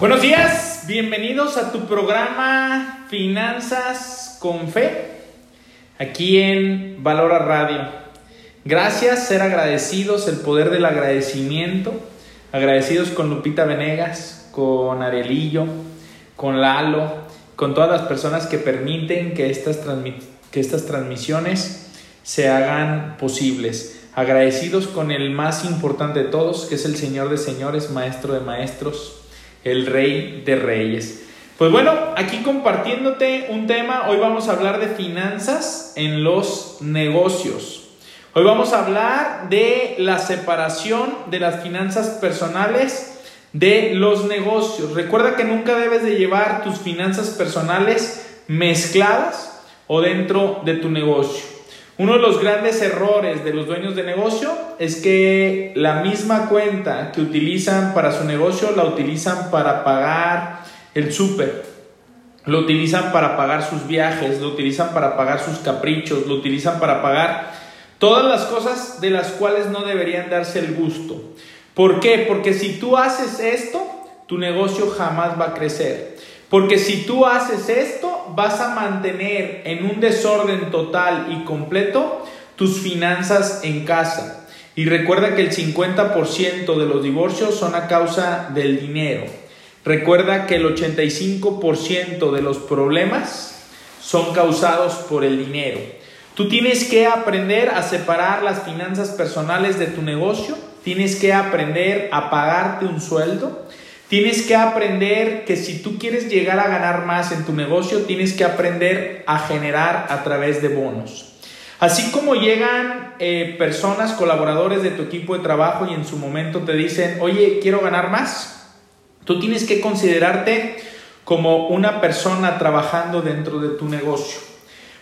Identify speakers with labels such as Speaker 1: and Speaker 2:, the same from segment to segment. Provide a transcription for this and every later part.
Speaker 1: Buenos días, bienvenidos a tu programa Finanzas con Fe, aquí en Valora Radio. Gracias, ser agradecidos, el poder del agradecimiento, agradecidos con Lupita Venegas, con Arelillo, con Lalo, con todas las personas que permiten que estas, que estas transmisiones se hagan posibles. Agradecidos con el más importante de todos, que es el Señor de Señores, Maestro de Maestros, el Rey de Reyes. Pues bueno, aquí compartiéndote un tema, hoy vamos a hablar de finanzas en los negocios. Hoy vamos a hablar de la separación de las finanzas personales de los negocios. Recuerda que nunca debes de llevar tus finanzas personales mezcladas o dentro de tu negocio. Uno de los grandes errores de los dueños de negocio es que la misma cuenta que utilizan para su negocio la utilizan para pagar el súper, lo utilizan para pagar sus viajes, lo utilizan para pagar sus caprichos, lo utilizan para pagar todas las cosas de las cuales no deberían darse el gusto. ¿Por qué? Porque si tú haces esto, tu negocio jamás va a crecer. Porque si tú haces esto, vas a mantener en un desorden total y completo tus finanzas en casa. Y recuerda que el 50% de los divorcios son a causa del dinero. Recuerda que el 85% de los problemas son causados por el dinero. Tú tienes que aprender a separar las finanzas personales de tu negocio. Tienes que aprender a pagarte un sueldo Tienes que aprender que si tú quieres llegar a ganar más en tu negocio, tienes que aprender a generar a través de bonos. Así como llegan eh, personas, colaboradores de tu equipo de trabajo y en su momento te dicen, oye, quiero ganar más, tú tienes que considerarte como una persona trabajando dentro de tu negocio.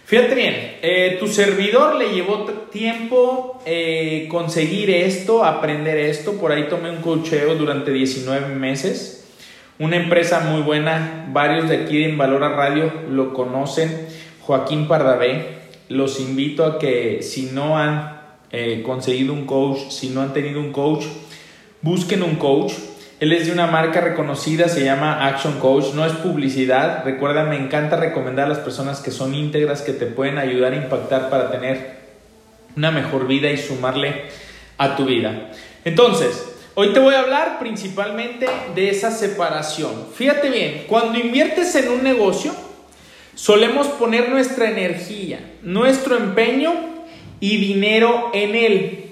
Speaker 1: Fíjate bien, eh, tu servidor le llevó tiempo eh, conseguir esto, aprender esto. Por ahí tomé un cocheo durante 19 meses. Una empresa muy buena, varios de aquí en Valora Radio lo conocen. Joaquín Pardavé. Los invito a que si no han eh, conseguido un coach, si no han tenido un coach, busquen un coach. Él es de una marca reconocida, se llama Action Coach, no es publicidad. Recuerda, me encanta recomendar a las personas que son íntegras, que te pueden ayudar a impactar para tener una mejor vida y sumarle a tu vida. Entonces, hoy te voy a hablar principalmente de esa separación. Fíjate bien, cuando inviertes en un negocio, solemos poner nuestra energía, nuestro empeño y dinero en él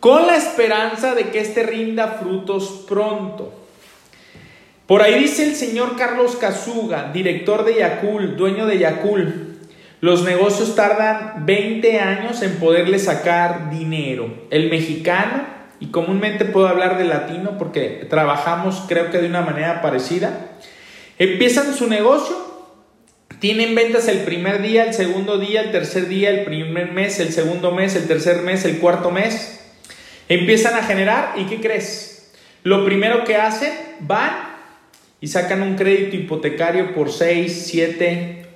Speaker 1: con la esperanza de que éste rinda frutos pronto. Por ahí dice el señor Carlos Casuga, director de Yacul, dueño de Yacul, los negocios tardan 20 años en poderle sacar dinero. El mexicano, y comúnmente puedo hablar de latino porque trabajamos creo que de una manera parecida, empiezan su negocio, tienen ventas el primer día, el segundo día, el tercer día, el primer mes, el segundo mes, el tercer mes, el cuarto mes Empiezan a generar y ¿qué crees? Lo primero que hacen, van y sacan un crédito hipotecario por 6, 7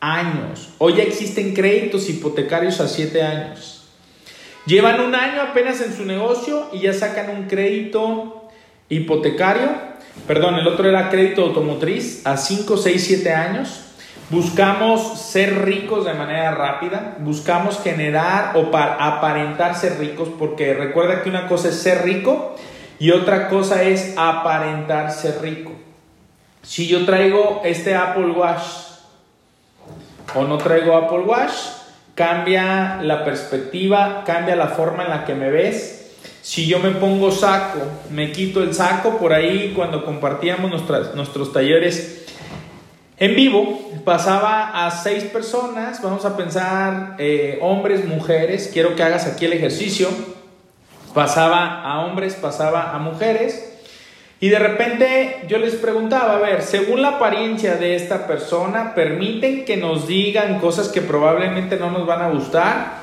Speaker 1: años. Hoy ya existen créditos hipotecarios a 7 años. Llevan un año apenas en su negocio y ya sacan un crédito hipotecario. Perdón, el otro era crédito automotriz a 5, 6, 7 años. Buscamos ser ricos de manera rápida, buscamos generar o aparentar ser ricos, porque recuerda que una cosa es ser rico y otra cosa es aparentar ser rico. Si yo traigo este Apple Watch o no traigo Apple Watch, cambia la perspectiva, cambia la forma en la que me ves. Si yo me pongo saco, me quito el saco, por ahí cuando compartíamos nuestros talleres en vivo pasaba a seis personas, vamos a pensar eh, hombres, mujeres, quiero que hagas aquí el ejercicio, pasaba a hombres, pasaba a mujeres, y de repente yo les preguntaba, a ver, según la apariencia de esta persona, ¿permiten que nos digan cosas que probablemente no nos van a gustar?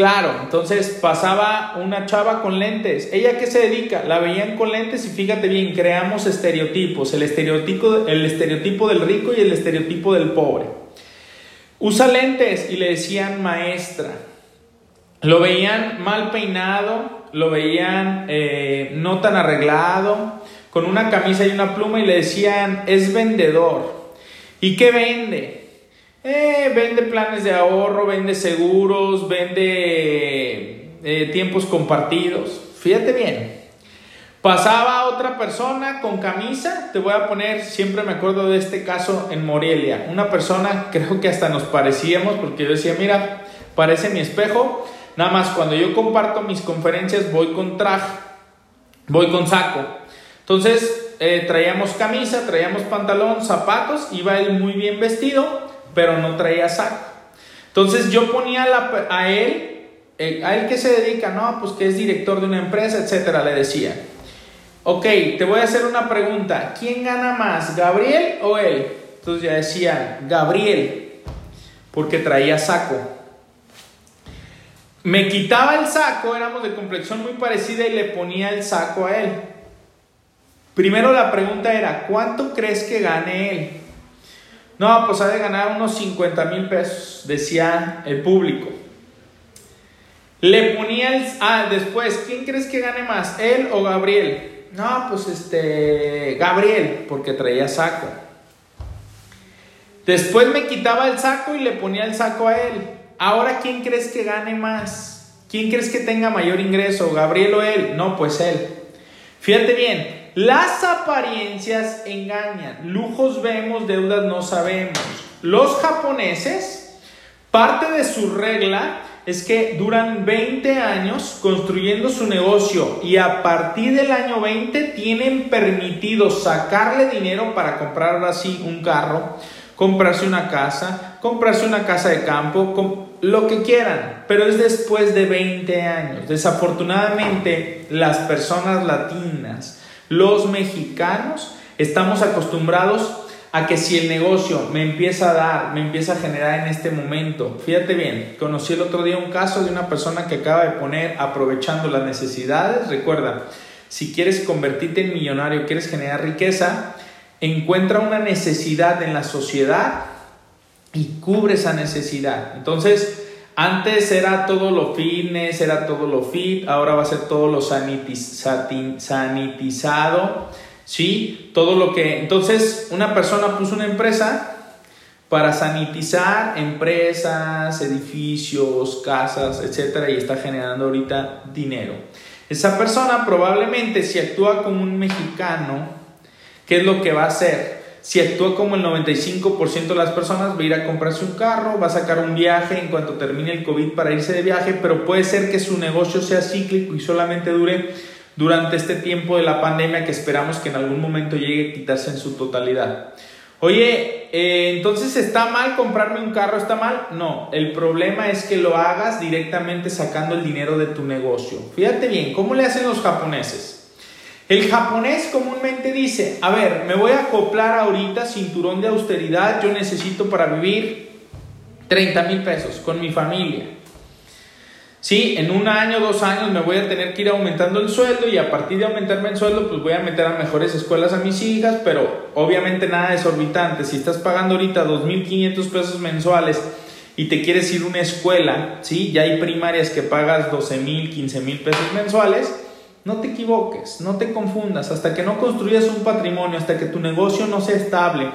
Speaker 1: Claro, entonces pasaba una chava con lentes. ¿Ella qué se dedica? La veían con lentes y fíjate bien, creamos estereotipos. El estereotipo, el estereotipo del rico y el estereotipo del pobre. Usa lentes y le decían maestra. Lo veían mal peinado, lo veían eh, no tan arreglado, con una camisa y una pluma y le decían, es vendedor. ¿Y qué vende? Eh, vende planes de ahorro, vende seguros, vende eh, tiempos compartidos. Fíjate bien. Pasaba otra persona con camisa, te voy a poner, siempre me acuerdo de este caso en Morelia, una persona, creo que hasta nos parecíamos, porque yo decía, mira, parece mi espejo, nada más cuando yo comparto mis conferencias voy con traje, voy con saco. Entonces, eh, traíamos camisa, traíamos pantalón, zapatos, iba él muy bien vestido, pero no traía saco. Entonces yo ponía a él, eh, a él que se dedica, no, pues que es director de una empresa, etcétera, le decía. Ok, te voy a hacer una pregunta. ¿Quién gana más, Gabriel o él? Entonces ya decía, Gabriel, porque traía saco. Me quitaba el saco, éramos de complexión muy parecida y le ponía el saco a él. Primero la pregunta era, ¿cuánto crees que gane él? No, pues ha de ganar unos 50 mil pesos, decía el público. Le ponía el... Ah, después, ¿quién crees que gane más, él o Gabriel? No, pues este... Gabriel, porque traía saco. Después me quitaba el saco y le ponía el saco a él. Ahora, ¿quién crees que gane más? ¿Quién crees que tenga mayor ingreso, Gabriel o él? No, pues él. Fíjate bien, las apariencias engañan. Lujos vemos, deudas no sabemos. Los japoneses, parte de su regla es que duran 20 años construyendo su negocio y a partir del año 20 tienen permitido sacarle dinero para comprar así un carro, comprarse una casa, comprarse una casa de campo, lo que quieran, pero es después de 20 años. Desafortunadamente, las personas latinas los mexicanos estamos acostumbrados a que si el negocio me empieza a dar, me empieza a generar en este momento, fíjate bien, conocí el otro día un caso de una persona que acaba de poner aprovechando las necesidades, recuerda, si quieres convertirte en millonario, quieres generar riqueza, encuentra una necesidad en la sociedad y cubre esa necesidad. Entonces, antes era todo lo fitness, era todo lo fit, ahora va a ser todo lo sanitizado, ¿sí? Todo lo que... Entonces, una persona puso una empresa para sanitizar empresas, edificios, casas, etcétera, y está generando ahorita dinero. Esa persona probablemente, si actúa como un mexicano, ¿qué es lo que va a hacer? Si actúa como el 95% de las personas, va a ir a comprarse un carro, va a sacar un viaje en cuanto termine el COVID para irse de viaje, pero puede ser que su negocio sea cíclico y solamente dure durante este tiempo de la pandemia que esperamos que en algún momento llegue a quitarse en su totalidad. Oye, eh, entonces está mal comprarme un carro, está mal. No, el problema es que lo hagas directamente sacando el dinero de tu negocio. Fíjate bien, ¿cómo le hacen los japoneses? El japonés comúnmente dice, a ver, me voy a acoplar ahorita cinturón de austeridad, yo necesito para vivir 30 mil pesos con mi familia. Sí, en un año, dos años me voy a tener que ir aumentando el sueldo y a partir de aumentarme el sueldo, pues voy a meter a mejores escuelas a mis hijas, pero obviamente nada desorbitante. Si estás pagando ahorita 2.500 pesos mensuales y te quieres ir a una escuela, ¿sí? Ya hay primarias que pagas 12.000, 15.000 pesos mensuales no te equivoques, no te confundas, hasta que no construyas un patrimonio, hasta que tu negocio no sea estable.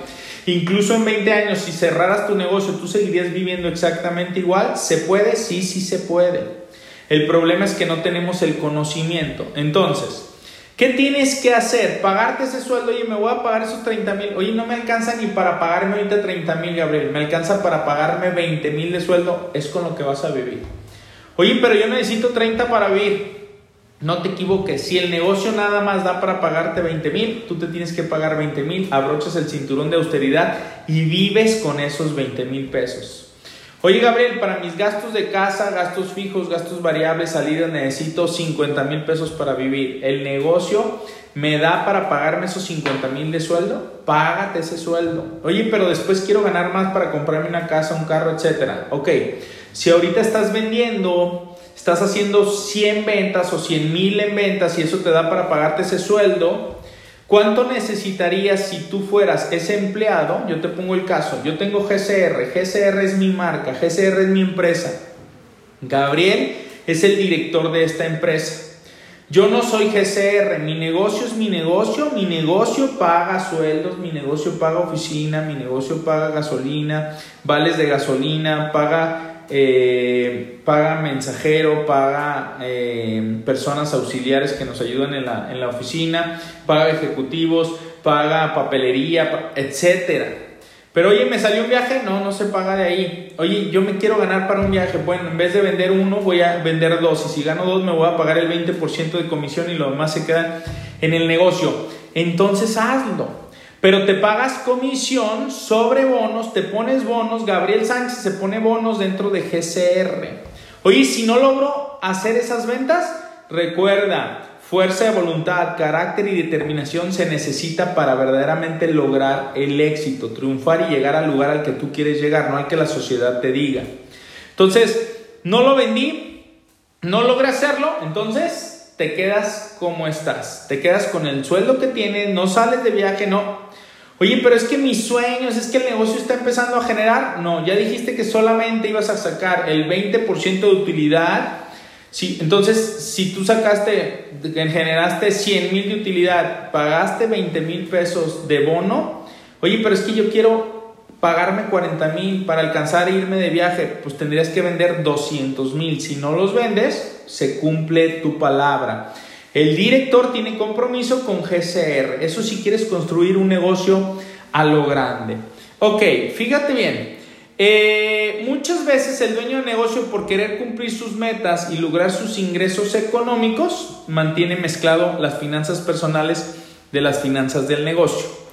Speaker 1: Incluso en 20 años, si cerraras tu negocio, ¿tú seguirías viviendo exactamente igual? ¿Se puede? Sí, sí se puede. El problema es que no tenemos el conocimiento. Entonces, ¿qué tienes que hacer? Pagarte ese sueldo, oye, me voy a pagar esos 30 mil, oye, no me alcanza ni para pagarme ahorita 30 mil, Gabriel, me alcanza para pagarme 20 mil de sueldo, es con lo que vas a vivir. Oye, pero yo necesito 30 para vivir. No te equivoques, si el negocio nada más da para pagarte 20 mil, tú te tienes que pagar 20 mil, abrochas el cinturón de austeridad y vives con esos 20 mil pesos. Oye Gabriel, para mis gastos de casa, gastos fijos, gastos variables, salidas, necesito 50 mil pesos para vivir. ¿El negocio me da para pagarme esos 50 mil de sueldo? Págate ese sueldo. Oye, pero después quiero ganar más para comprarme una casa, un carro, etcétera. Ok, si ahorita estás vendiendo estás haciendo 100 ventas o 100 mil en ventas y eso te da para pagarte ese sueldo, ¿cuánto necesitarías si tú fueras ese empleado? Yo te pongo el caso, yo tengo GCR, GCR es mi marca, GCR es mi empresa. Gabriel es el director de esta empresa. Yo no soy GCR, mi negocio es mi negocio, mi negocio paga sueldos, mi negocio paga oficina, mi negocio paga gasolina, vales de gasolina, paga, eh, paga mensajero, paga eh, personas auxiliares que nos ayudan en la, en la oficina, paga ejecutivos, paga papelería, etcétera. Pero oye, me salió un viaje, no, no se paga de ahí. Oye, yo me quiero ganar para un viaje. Bueno, en vez de vender uno, voy a vender dos. Y si gano dos, me voy a pagar el 20% de comisión y lo demás se queda en el negocio. Entonces hazlo. Pero te pagas comisión sobre bonos, te pones bonos. Gabriel Sánchez se pone bonos dentro de GCR. Oye, si no logro hacer esas ventas, recuerda, Fuerza de voluntad, carácter y determinación se necesita para verdaderamente lograr el éxito, triunfar y llegar al lugar al que tú quieres llegar, no al que la sociedad te diga. Entonces, no lo vendí, no logré hacerlo, entonces te quedas como estás, te quedas con el sueldo que tienes, no sales de viaje, no. Oye, pero es que mis sueños, es que el negocio está empezando a generar. No, ya dijiste que solamente ibas a sacar el 20% de utilidad Sí, entonces, si tú sacaste, generaste 100 mil de utilidad, pagaste 20 mil pesos de bono, oye, pero es que yo quiero pagarme 40 mil para alcanzar a irme de viaje, pues tendrías que vender 200 mil. Si no los vendes, se cumple tu palabra. El director tiene compromiso con GCR. Eso si quieres construir un negocio a lo grande. Ok, fíjate bien. Eh, muchas veces el dueño de negocio por querer cumplir sus metas y lograr sus ingresos económicos mantiene mezclado las finanzas personales de las finanzas del negocio.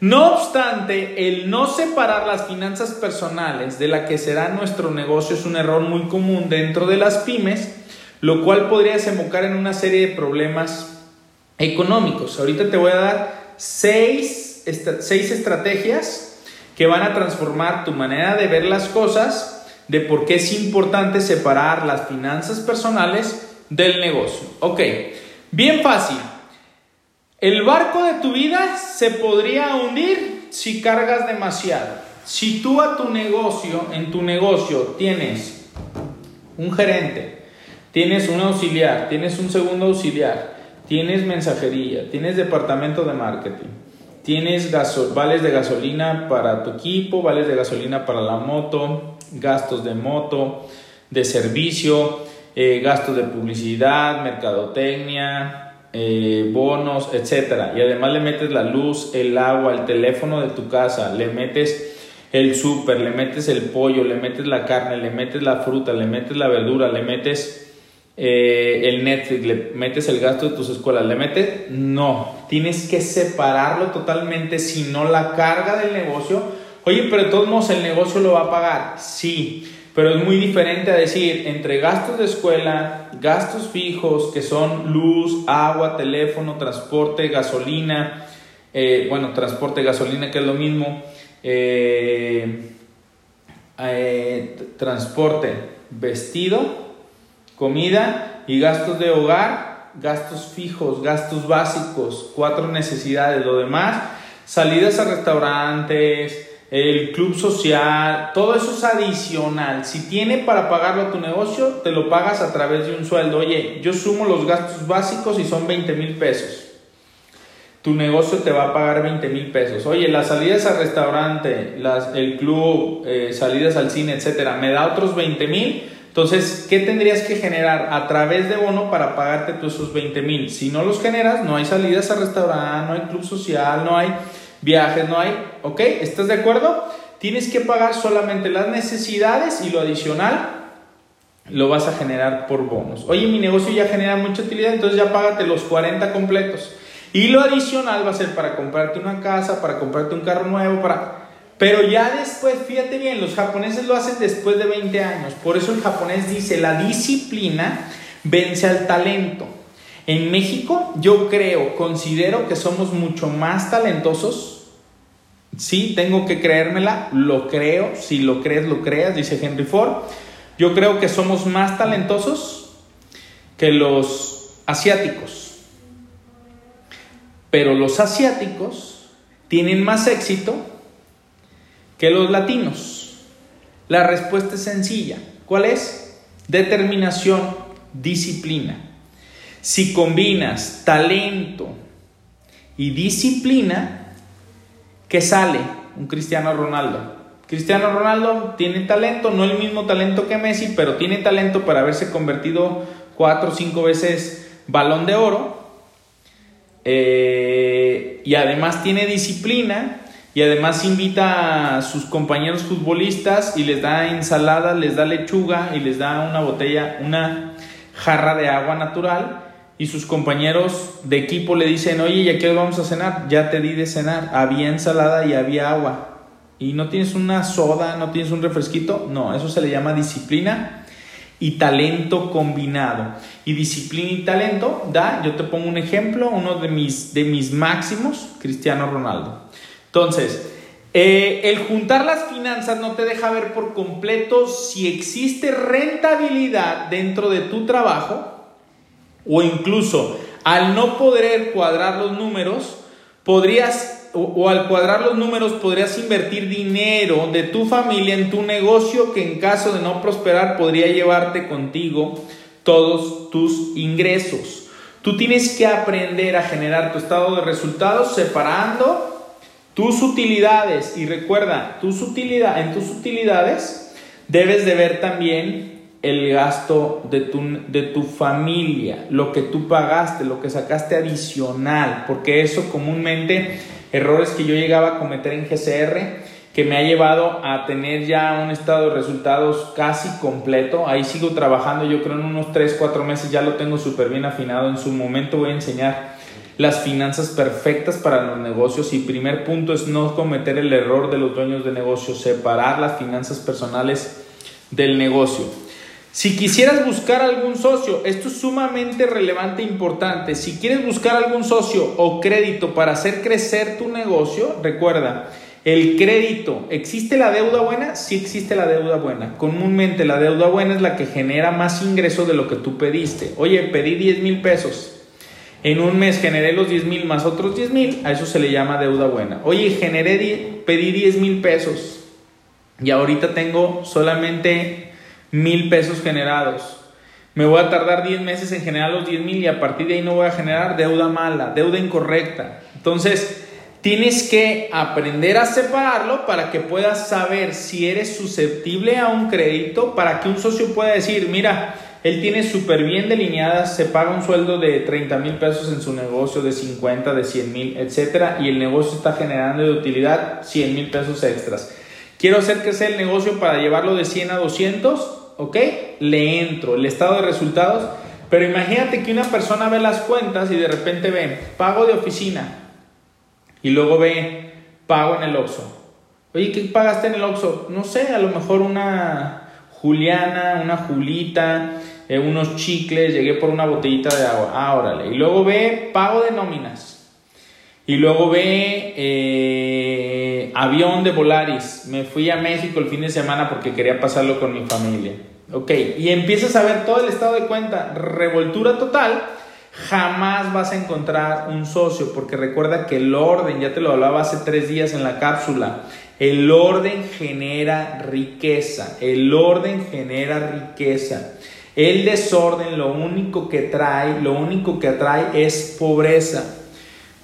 Speaker 1: No obstante, el no separar las finanzas personales de la que será nuestro negocio es un error muy común dentro de las pymes, lo cual podría desembocar en una serie de problemas económicos. Ahorita te voy a dar seis, seis estrategias que van a transformar tu manera de ver las cosas, de por qué es importante separar las finanzas personales del negocio. Ok, bien fácil. El barco de tu vida se podría hundir si cargas demasiado. Si tú a tu negocio, en tu negocio, tienes un gerente, tienes un auxiliar, tienes un segundo auxiliar, tienes mensajería, tienes departamento de marketing, Tienes vales de gasolina para tu equipo, vales de gasolina para la moto, gastos de moto, de servicio, eh, gastos de publicidad, mercadotecnia, eh, bonos, etc. Y además le metes la luz, el agua, el teléfono de tu casa, le metes el súper, le metes el pollo, le metes la carne, le metes la fruta, le metes la verdura, le metes eh, el Netflix, le metes el gasto de tus escuelas, le metes, no, tienes que separarlo totalmente, si no la carga del negocio, oye, pero de todos modos el negocio lo va a pagar, sí, pero es muy diferente a decir, entre gastos de escuela, gastos fijos, que son luz, agua, teléfono, transporte, gasolina, eh, bueno, transporte, gasolina, que es lo mismo, eh, transporte, vestido, comida y gastos de hogar, gastos fijos, gastos básicos, cuatro necesidades, lo demás, salidas a restaurantes, el club social, todo eso es adicional. Si tiene para pagarlo a tu negocio, te lo pagas a través de un sueldo. Oye, yo sumo los gastos básicos y son 20 mil pesos. Tu negocio te va a pagar 20 mil pesos. Oye, las salidas al restaurante, las, el club, eh, salidas al cine, etcétera, me da otros 20 mil entonces, ¿qué tendrías que generar a través de bono para pagarte tú esos 20 mil? Si no los generas, no hay salidas a restaurante, no hay club social, no hay viajes, no hay, ¿ok? ¿Estás de acuerdo? Tienes que pagar solamente las necesidades y lo adicional lo vas a generar por bonos. Oye, mi negocio ya genera mucha utilidad, entonces ya págate los 40 completos. Y lo adicional va a ser para comprarte una casa, para comprarte un carro nuevo, para pero ya después, fíjate bien, los japoneses lo hacen después de 20 años. Por eso el japonés dice, la disciplina vence al talento. En México yo creo, considero que somos mucho más talentosos. Sí, tengo que creérmela, lo creo, si lo crees, lo creas, dice Henry Ford. Yo creo que somos más talentosos que los asiáticos. Pero los asiáticos tienen más éxito que los latinos? La respuesta es sencilla. ¿Cuál es? Determinación, disciplina. Si combinas talento y disciplina, ¿qué sale? Un Cristiano Ronaldo. Cristiano Ronaldo tiene talento, no el mismo talento que Messi, pero tiene talento para haberse convertido cuatro o cinco veces balón de oro. Eh, y además tiene disciplina y además invita a sus compañeros futbolistas y les da ensalada, les da lechuga y les da una botella, una jarra de agua natural y sus compañeros de equipo le dicen, oye, ¿ya qué vamos a cenar? Ya te di de cenar, había ensalada y había agua. ¿Y no tienes una soda, no tienes un refresquito? No, eso se le llama disciplina y talento combinado. Y disciplina y talento, da, yo te pongo un ejemplo, uno de mis, de mis máximos, Cristiano Ronaldo. Entonces, eh, el juntar las finanzas no te deja ver por completo si existe rentabilidad dentro de tu trabajo o incluso al no poder cuadrar los números, podrías, o, al cuadrar los números, podrías invertir dinero de tu familia en tu negocio que en caso de no prosperar podría llevarte contigo todos tus ingresos. Tú tienes que aprender a generar tu estado de resultados separando tus utilidades. Y recuerda, tus utilidades, en tus utilidades debes de ver también el gasto de tu, de tu familia, lo que tú pagaste, lo que sacaste adicional, porque eso comúnmente, errores que yo llegaba a cometer en GCR, que me ha llevado a tener ya un estado de resultados casi completo. Ahí sigo trabajando, yo creo en unos 3, 4 meses ya lo tengo súper bien afinado. En su momento voy a enseñar las finanzas perfectas para los negocios y primer punto es no cometer el error de los dueños de negocios, separar las finanzas personales del negocio. Si quisieras buscar algún socio, esto es sumamente relevante e importante. Si quieres buscar algún socio o crédito para hacer crecer tu negocio, recuerda, el crédito, ¿existe la deuda buena? Sí existe la deuda buena. Comúnmente la deuda buena es la que genera más ingreso de lo que tú pediste. Oye, pedí 10 mil pesos. En un mes generé los 10 mil más otros 10 mil, a eso se le llama deuda buena. Oye, generé, pedí 10 mil pesos y ahorita tengo solamente mil pesos generados. Me voy a tardar 10 meses en generar los 10 mil y a partir de ahí no voy a generar deuda mala, deuda incorrecta. Entonces, tienes que aprender a separarlo para que puedas saber si eres susceptible a un crédito, para que un socio pueda decir, mira, él tiene súper bien delineadas, se paga un sueldo de 30 mil pesos en su negocio, de 50, de 100 mil, etcétera, y el negocio está generando de utilidad 100 mil pesos extras. Quiero hacer que sea el negocio para llevarlo de 100 a 200 ¿ok? Le entro, el estado de resultados. Pero imagínate que una persona ve las cuentas y de repente ve pago de oficina y luego ve pago en el Oxxo. Oye, ¿qué pagaste en el Oxxo? No sé, a lo mejor una Juliana, una Julita, eh, unos chicles, llegué por una botellita de agua. Ah. Y luego ve pago de nóminas. Y luego ve eh, avión de Volaris. Me fui a México el fin de semana porque quería pasarlo con mi familia. Ok, y empiezas a ver todo el estado de cuenta, revoltura total. Jamás vas a encontrar un socio porque recuerda que el orden, ya te lo hablaba hace tres días en la cápsula, el orden genera riqueza, el orden genera riqueza. El desorden lo único que trae, lo único que atrae es pobreza.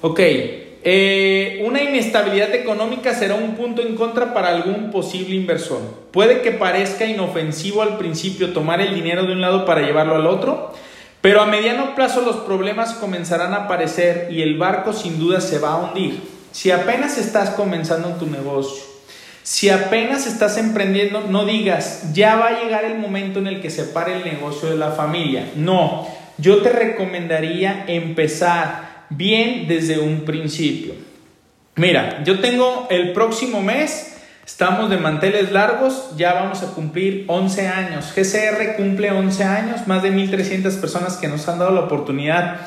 Speaker 1: Ok, eh, una inestabilidad económica será un punto en contra para algún posible inversor. Puede que parezca inofensivo al principio tomar el dinero de un lado para llevarlo al otro, pero a mediano plazo los problemas comenzarán a aparecer y el barco sin duda se va a hundir. Si apenas estás comenzando tu negocio, si apenas estás emprendiendo, no digas, ya va a llegar el momento en el que se pare el negocio de la familia. No, yo te recomendaría empezar bien desde un principio. Mira, yo tengo el próximo mes, estamos de manteles largos, ya vamos a cumplir 11 años. GCR cumple 11 años, más de 1.300 personas que nos han dado la oportunidad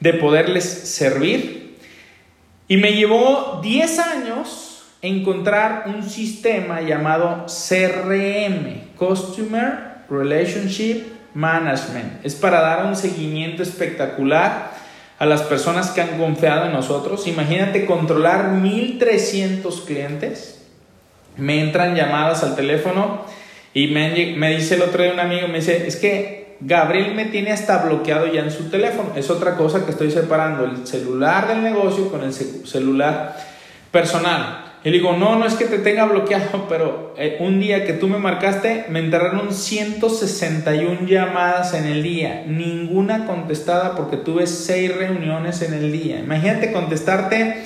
Speaker 1: de poderles servir. Y me llevó 10 años encontrar un sistema llamado CRM, Customer Relationship Management. Es para dar un seguimiento espectacular a las personas que han confiado en nosotros. Imagínate controlar 1300 clientes. Me entran llamadas al teléfono y me, me dice el otro día un amigo, me dice, es que Gabriel me tiene hasta bloqueado ya en su teléfono. Es otra cosa que estoy separando, el celular del negocio con el celular personal. Y digo, no, no es que te tenga bloqueado, pero eh, un día que tú me marcaste, me enterraron 161 llamadas en el día, ninguna contestada porque tuve 6 reuniones en el día. Imagínate contestarte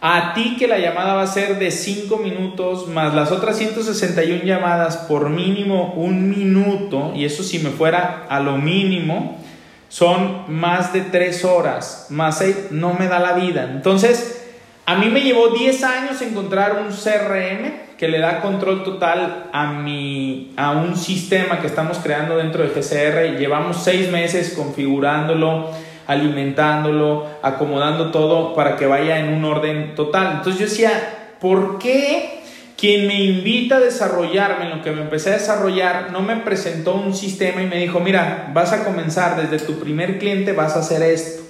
Speaker 1: a ti que la llamada va a ser de 5 minutos, más las otras 161 llamadas por mínimo un minuto, y eso si me fuera a lo mínimo, son más de 3 horas, más 6, no me da la vida. Entonces, a mí me llevó 10 años encontrar un CRM que le da control total a, mi, a un sistema que estamos creando dentro de GCR. Llevamos 6 meses configurándolo, alimentándolo, acomodando todo para que vaya en un orden total. Entonces yo decía, ¿por qué quien me invita a desarrollarme en lo que me empecé a desarrollar no me presentó un sistema y me dijo, mira, vas a comenzar desde tu primer cliente, vas a hacer esto?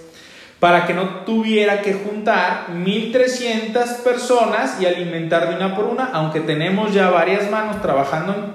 Speaker 1: Para que no tuviera que juntar 1300 personas y alimentar de una por una, aunque tenemos ya varias manos trabajando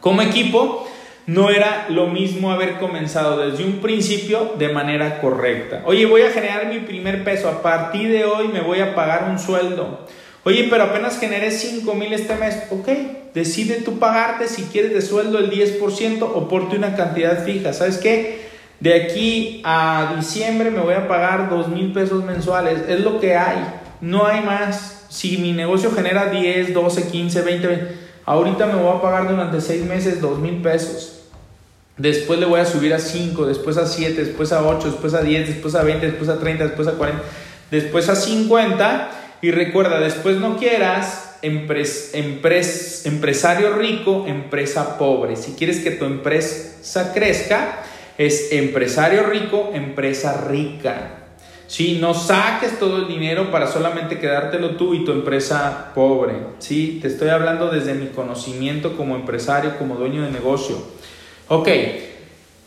Speaker 1: como equipo, no era lo mismo haber comenzado desde un principio de manera correcta. Oye, voy a generar mi primer peso, a partir de hoy me voy a pagar un sueldo. Oye, pero apenas generé 5 mil este mes. Ok, decide tú pagarte si quieres de sueldo el 10% o porte una cantidad fija. ¿Sabes qué? De aquí a diciembre me voy a pagar dos mil pesos mensuales. Es lo que hay. No hay más. Si mi negocio genera 10, 12, 15, 20, ahorita me voy a pagar durante seis meses dos mil pesos. Después le voy a subir a 5, después a 7, después a 8, después a 10, después a 20, después a 30, después a 40, después a 50. Y recuerda, después no quieras empresario rico, empresa pobre. Si quieres que tu empresa crezca, es empresario rico, empresa rica. ¿sí? No saques todo el dinero para solamente quedártelo tú y tu empresa pobre. ¿sí? Te estoy hablando desde mi conocimiento como empresario, como dueño de negocio. Ok,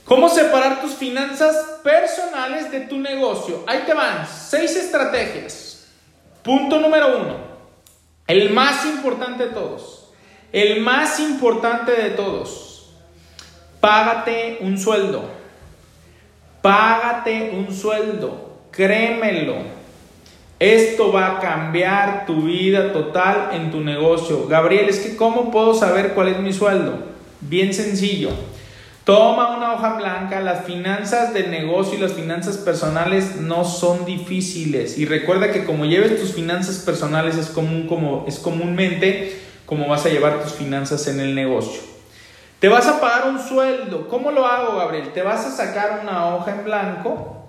Speaker 1: ¿cómo separar tus finanzas personales de tu negocio? Ahí te van, seis estrategias. Punto número uno, el más importante de todos. El más importante de todos. Págate un sueldo. Págate un sueldo, créemelo. Esto va a cambiar tu vida total en tu negocio. Gabriel, es que ¿cómo puedo saber cuál es mi sueldo? Bien sencillo. Toma una hoja blanca, las finanzas del negocio y las finanzas personales no son difíciles. Y recuerda que como lleves tus finanzas personales es, común, como, es comúnmente como vas a llevar tus finanzas en el negocio. Te vas a pagar un sueldo. ¿Cómo lo hago, Gabriel? Te vas a sacar una hoja en blanco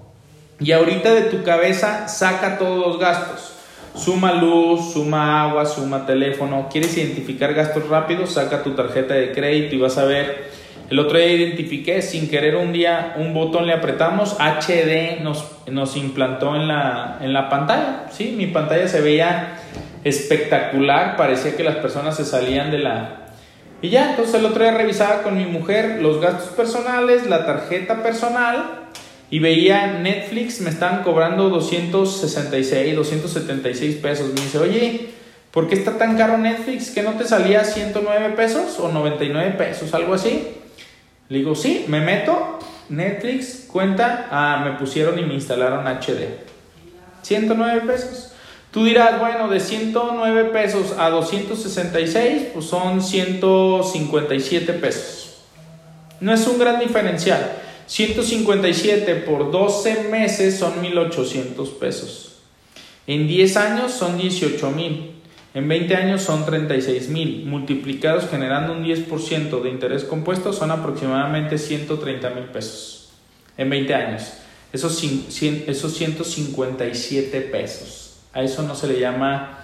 Speaker 1: y ahorita de tu cabeza saca todos los gastos. Suma luz, suma agua, suma teléfono. ¿Quieres identificar gastos rápidos? Saca tu tarjeta de crédito y vas a ver. El otro día identifiqué, sin querer un día, un botón le apretamos, HD nos, nos implantó en la, en la pantalla. ¿sí? Mi pantalla se veía espectacular, parecía que las personas se salían de la, y ya, entonces el otro día revisaba con mi mujer los gastos personales, la tarjeta personal y veía Netflix, me estaban cobrando 266, 276 pesos. Me dice, oye, ¿por qué está tan caro Netflix? ¿Que no te salía 109 pesos o 99 pesos, algo así? Le digo, sí, me meto, Netflix, cuenta, ah, me pusieron y me instalaron HD. 109 pesos. Tú dirás, bueno, de 109 pesos a 266, pues son 157 pesos. No es un gran diferencial. 157 por 12 meses son 1800 pesos. En 10 años son 18 mil. En 20 años son 36 mil. Multiplicados generando un 10% de interés compuesto son aproximadamente 130 mil pesos. En 20 años. Esos, esos 157 pesos. A eso no se le llama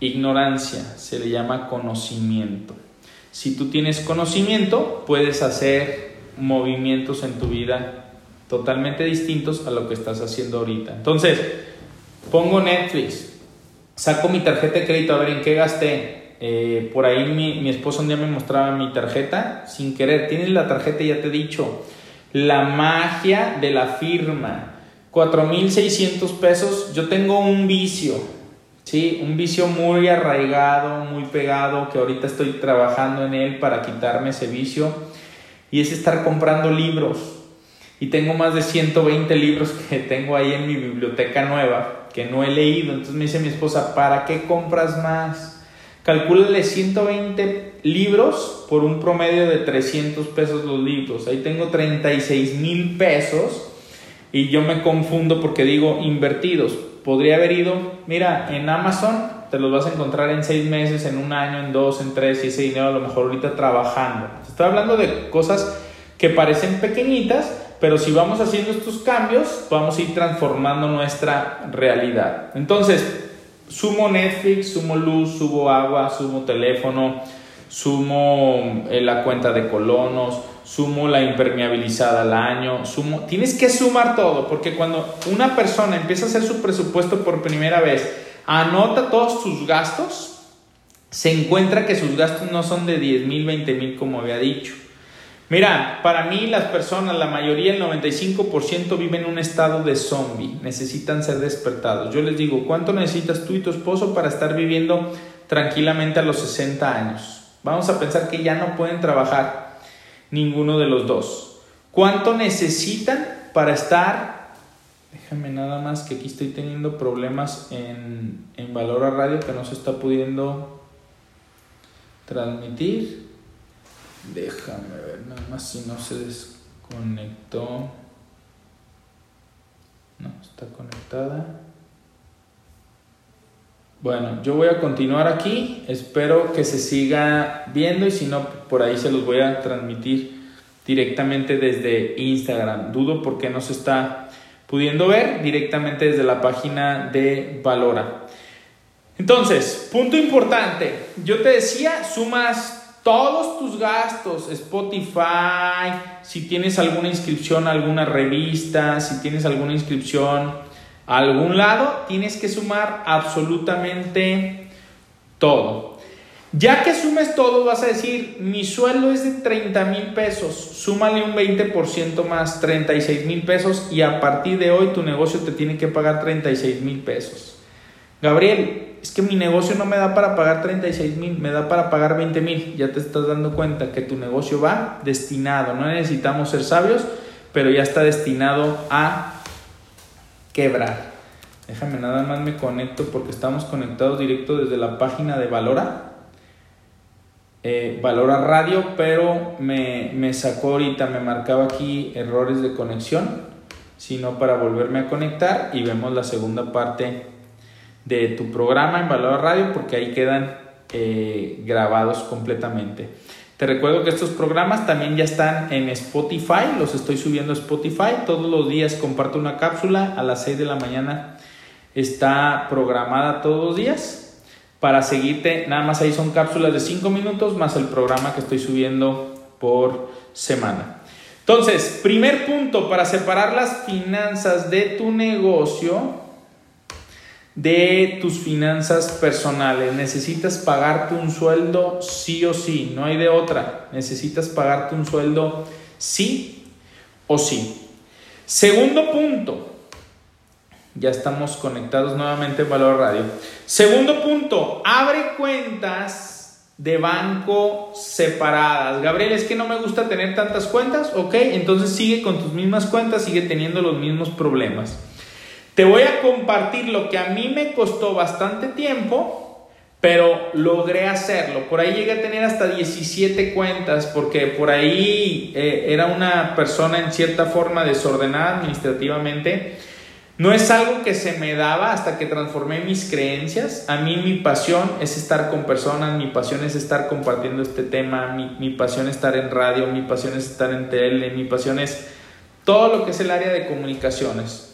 Speaker 1: ignorancia, se le llama conocimiento. Si tú tienes conocimiento, puedes hacer movimientos en tu vida totalmente distintos a lo que estás haciendo ahorita. Entonces, pongo Netflix, saco mi tarjeta de crédito a ver en qué gasté. Eh, por ahí mi, mi esposo un día me mostraba mi tarjeta sin querer. Tienes la tarjeta, ya te he dicho. La magia de la firma 4.600 pesos, yo tengo un vicio, ¿sí? Un vicio muy arraigado, muy pegado, que ahorita estoy trabajando en él para quitarme ese vicio. y es estar comprando libros. Y tengo más de 120 libros que tengo ahí en mi biblioteca nueva que no he leído. Entonces me dice mi esposa, ¿para qué compras más? Calcúlale 120 libros por un promedio de 300 pesos los libros. Ahí tengo 36 mil pesos y yo me confundo porque digo invertidos. Podría haber ido, mira, en Amazon te los vas a encontrar en seis meses, en un año, en dos, en tres, y ese dinero a lo mejor ahorita trabajando. Estoy hablando de cosas que parecen pequeñitas, pero si vamos haciendo estos cambios, vamos a ir transformando nuestra realidad. Entonces, sumo Netflix, sumo luz, subo agua, sumo teléfono, sumo eh, la cuenta de colonos, sumo la impermeabilizada al año, sumo, tienes que sumar todo, porque cuando una persona empieza a hacer su presupuesto por primera vez, anota todos sus gastos, se encuentra que sus gastos no son de 10 mil, 20 mil como había dicho. Mira, para mí las personas, la mayoría, el 95% viven en un estado de zombie, necesitan ser despertados. Yo les digo, ¿cuánto necesitas tú y tu esposo para estar viviendo tranquilamente a los 60 años? Vamos a pensar que ya no pueden trabajar ninguno de los dos. ¿Cuánto necesitan para estar Déjame nada más que aquí estoy teniendo problemas en, en Valor a Radio que no se está pudiendo transmitir. Déjame ver nada más si no se desconectó. No, está conectada. Bueno, yo voy a continuar aquí. Espero que se siga viendo y si no, por ahí se los voy a transmitir directamente desde Instagram. Dudo porque no se está pudiendo ver directamente desde la página de Valora. Entonces, punto importante, yo te decía, sumas todos tus gastos, Spotify, si tienes alguna inscripción a alguna revista, si tienes alguna inscripción a algún lado, tienes que sumar absolutamente todo. Ya que sumes todo, vas a decir, mi sueldo es de 30 mil pesos, súmale un 20% más, 36 mil pesos y a partir de hoy tu negocio te tiene que pagar 36 mil pesos. Gabriel, es que mi negocio no me da para pagar 36 mil, me da para pagar 20 mil. Ya te estás dando cuenta que tu negocio va destinado, no necesitamos ser sabios, pero ya está destinado a quebrar. Déjame nada más me conecto porque estamos conectados directo desde la página de Valora eh, valora radio, pero me, me, sacó ahorita, me marcaba aquí errores de conexión, sino para volverme a conectar y vemos la segunda parte de tu programa en Valora Radio porque ahí quedan eh, grabados completamente. Te recuerdo que estos programas también ya están en Spotify, los estoy subiendo a Spotify, todos los días comparto una cápsula a las 6 de la mañana, está programada todos los días para seguirte. Nada más ahí son cápsulas de 5 minutos más el programa que estoy subiendo por semana. Entonces, primer punto para separar las finanzas de tu negocio de tus finanzas personales. Necesitas pagarte un sueldo sí o sí, no hay de otra. Necesitas pagarte un sueldo sí o sí. Segundo punto, ya estamos conectados nuevamente en Valor Radio. Segundo punto, abre cuentas de banco separadas. Gabriel, es que no me gusta tener tantas cuentas. Ok, entonces sigue con tus mismas cuentas, sigue teniendo los mismos problemas. Te voy a compartir lo que a mí me costó bastante tiempo, pero logré hacerlo. Por ahí llegué a tener hasta 17 cuentas, porque por ahí eh, era una persona en cierta forma desordenada administrativamente no es algo que se me daba hasta que transformé mis creencias. A mí mi pasión es estar con personas, mi pasión es estar compartiendo este tema, mi, pasión es estar en radio, mi pasión es estar en tele, mi pasión es todo lo que es el área de comunicaciones.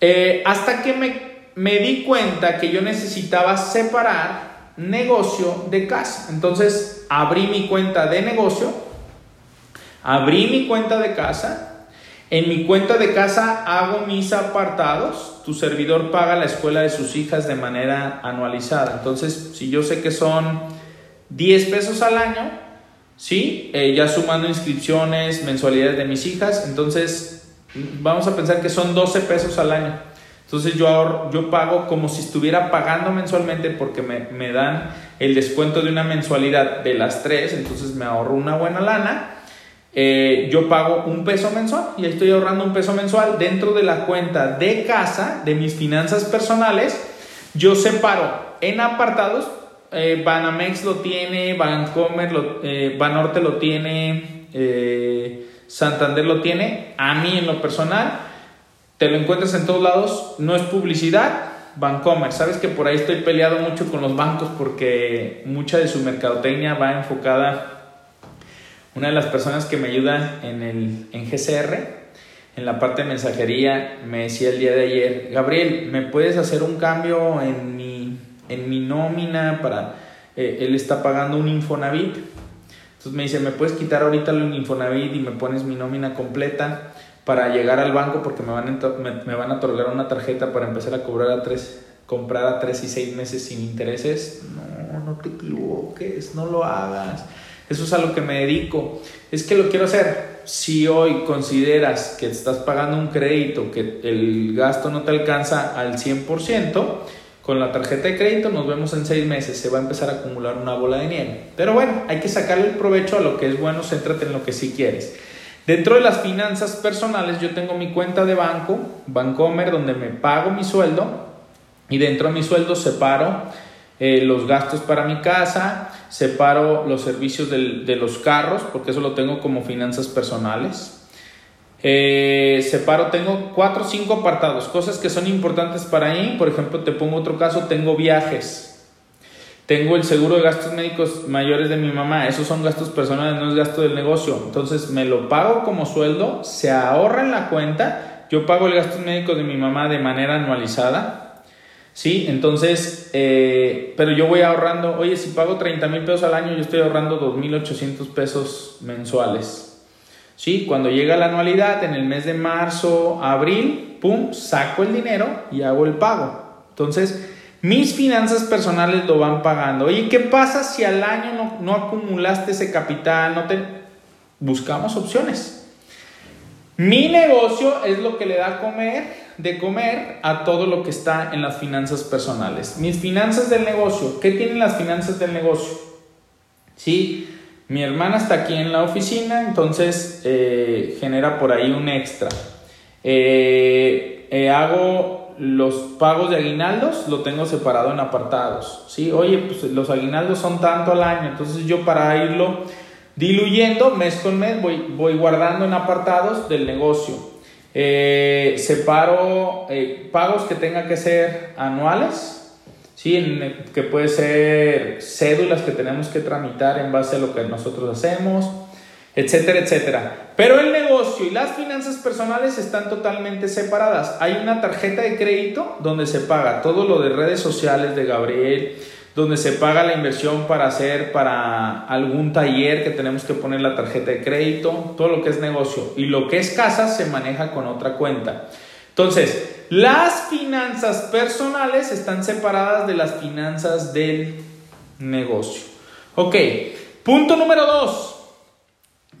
Speaker 1: Eh, hasta que me, me di cuenta que yo necesitaba separar negocio de casa. Entonces abrí mi cuenta de negocio, abrí mi cuenta de casa en mi cuenta de casa hago mis apartados. Tu servidor paga la escuela de sus hijas de manera anualizada. Entonces, si yo sé que son 10 pesos al año, ¿sí? Eh, ya sumando inscripciones, mensualidades de mis hijas, entonces vamos a pensar que son 12 pesos al año. Entonces yo, yo pago como si estuviera pagando mensualmente porque me, me dan el descuento de una mensualidad de las tres, entonces me ahorro una buena lana eh, yo pago un peso mensual y estoy ahorrando un peso mensual dentro de la cuenta de casa de mis finanzas personales. Yo separo en apartados. Eh, Banamex lo tiene, Bancomer, lo, eh, Banorte lo tiene, Santander lo tiene. A mí en lo personal, te lo encuentras en todos lados. No es publicidad, Bancomer. Sabes que por ahí estoy peleado mucho con los bancos porque mucha de su mercadotecnia va enfocada. Una de las personas que me ayuda en, el, en GCR, en la parte de mensajería, me decía el día de ayer, Gabriel, ¿me puedes hacer un cambio en mi, en mi nómina para... Eh, él está pagando un Infonavit. Entonces me dice, ¿me puedes quitar ahorita el Infonavit y me pones mi nómina completa? para llegar al banco porque me van, a, me, van a otorgar una tarjeta para empezar a cobrar a tres, comprar a tres y seis meses sin intereses. No, no te equivoques, no lo hagas. Eso es a lo que me dedico. Es que lo quiero hacer. Si hoy consideras que estás pagando un crédito, que el gasto no te alcanza al 100%, con la tarjeta de crédito nos vemos en seis meses, se va a empezar a acumular una bola de nieve. Pero bueno, hay que sacarle el provecho a lo que es bueno, céntrate en lo que sí quieres. Dentro de las finanzas personales yo tengo mi cuenta de banco, Bancomer, donde me pago mi sueldo y dentro de mi sueldo separo eh, los gastos para mi casa, separo los servicios de los carros, porque eso lo tengo como finanzas personales. Eh, separo, tengo cuatro o cinco apartados, cosas que son importantes para mí. Por ejemplo, te pongo otro caso, tengo viajes. Tengo el seguro de gastos médicos mayores de mi mamá, esos son gastos personales, no es gasto del negocio. Entonces me lo pago como sueldo, se ahorra en la cuenta, yo pago el gasto médico de mi mamá de manera anualizada. Sí, entonces, eh, pero yo voy ahorrando, oye, si pago 30 mil pesos al año, yo estoy ahorrando 2.800 pesos mensuales. Sí, cuando llega la anualidad, en el mes de marzo, abril, pum, saco el dinero y hago el pago. Entonces, mis finanzas personales lo van pagando. Oye, ¿qué pasa si al año no, acumulaste ese capital? No te... Buscamos opciones. Mi negocio es lo que le da comer, de comer a todo lo que está en las finanzas personales. Mis finanzas del negocio. ¿Qué tienen las finanzas del negocio? Sí, mi hermana está aquí en la oficina, entonces eh, genera por ahí un extra. Eh, eh, hago los pagos de aguinaldos lo tengo separado en apartados. ¿sí? Oye, pues los aguinaldos son tanto al año, entonces yo para irlo diluyendo mes con mes voy, voy guardando en apartados del negocio. Separo pagos que tenga que ser anuales, ¿sí? que puede ser cédulas que tenemos que tramitar en base a lo que nosotros hacemos etcétera, etcétera. Pero el negocio y las finanzas personales están totalmente separadas. Hay una tarjeta de crédito donde se paga todo lo de redes sociales de Gabriel, donde se paga la inversión para hacer para algún taller que tenemos que poner la tarjeta de crédito, todo lo que es negocio. Y lo que es casa se maneja con otra cuenta. Entonces, las finanzas personales están separadas de las finanzas del negocio. Ok, punto número dos.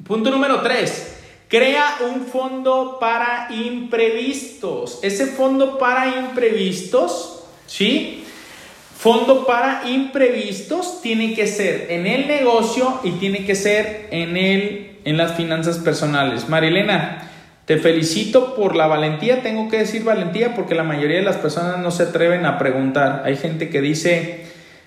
Speaker 1: Punto número 3. Crea un fondo para imprevistos. Ese fondo para imprevistos, ¿sí? Fondo para imprevistos tiene que ser en el negocio y tiene que ser en, el, en las finanzas personales. Marilena, te felicito por la valentía. Tengo que decir valentía porque la mayoría de las personas no se atreven a preguntar. Hay gente que dice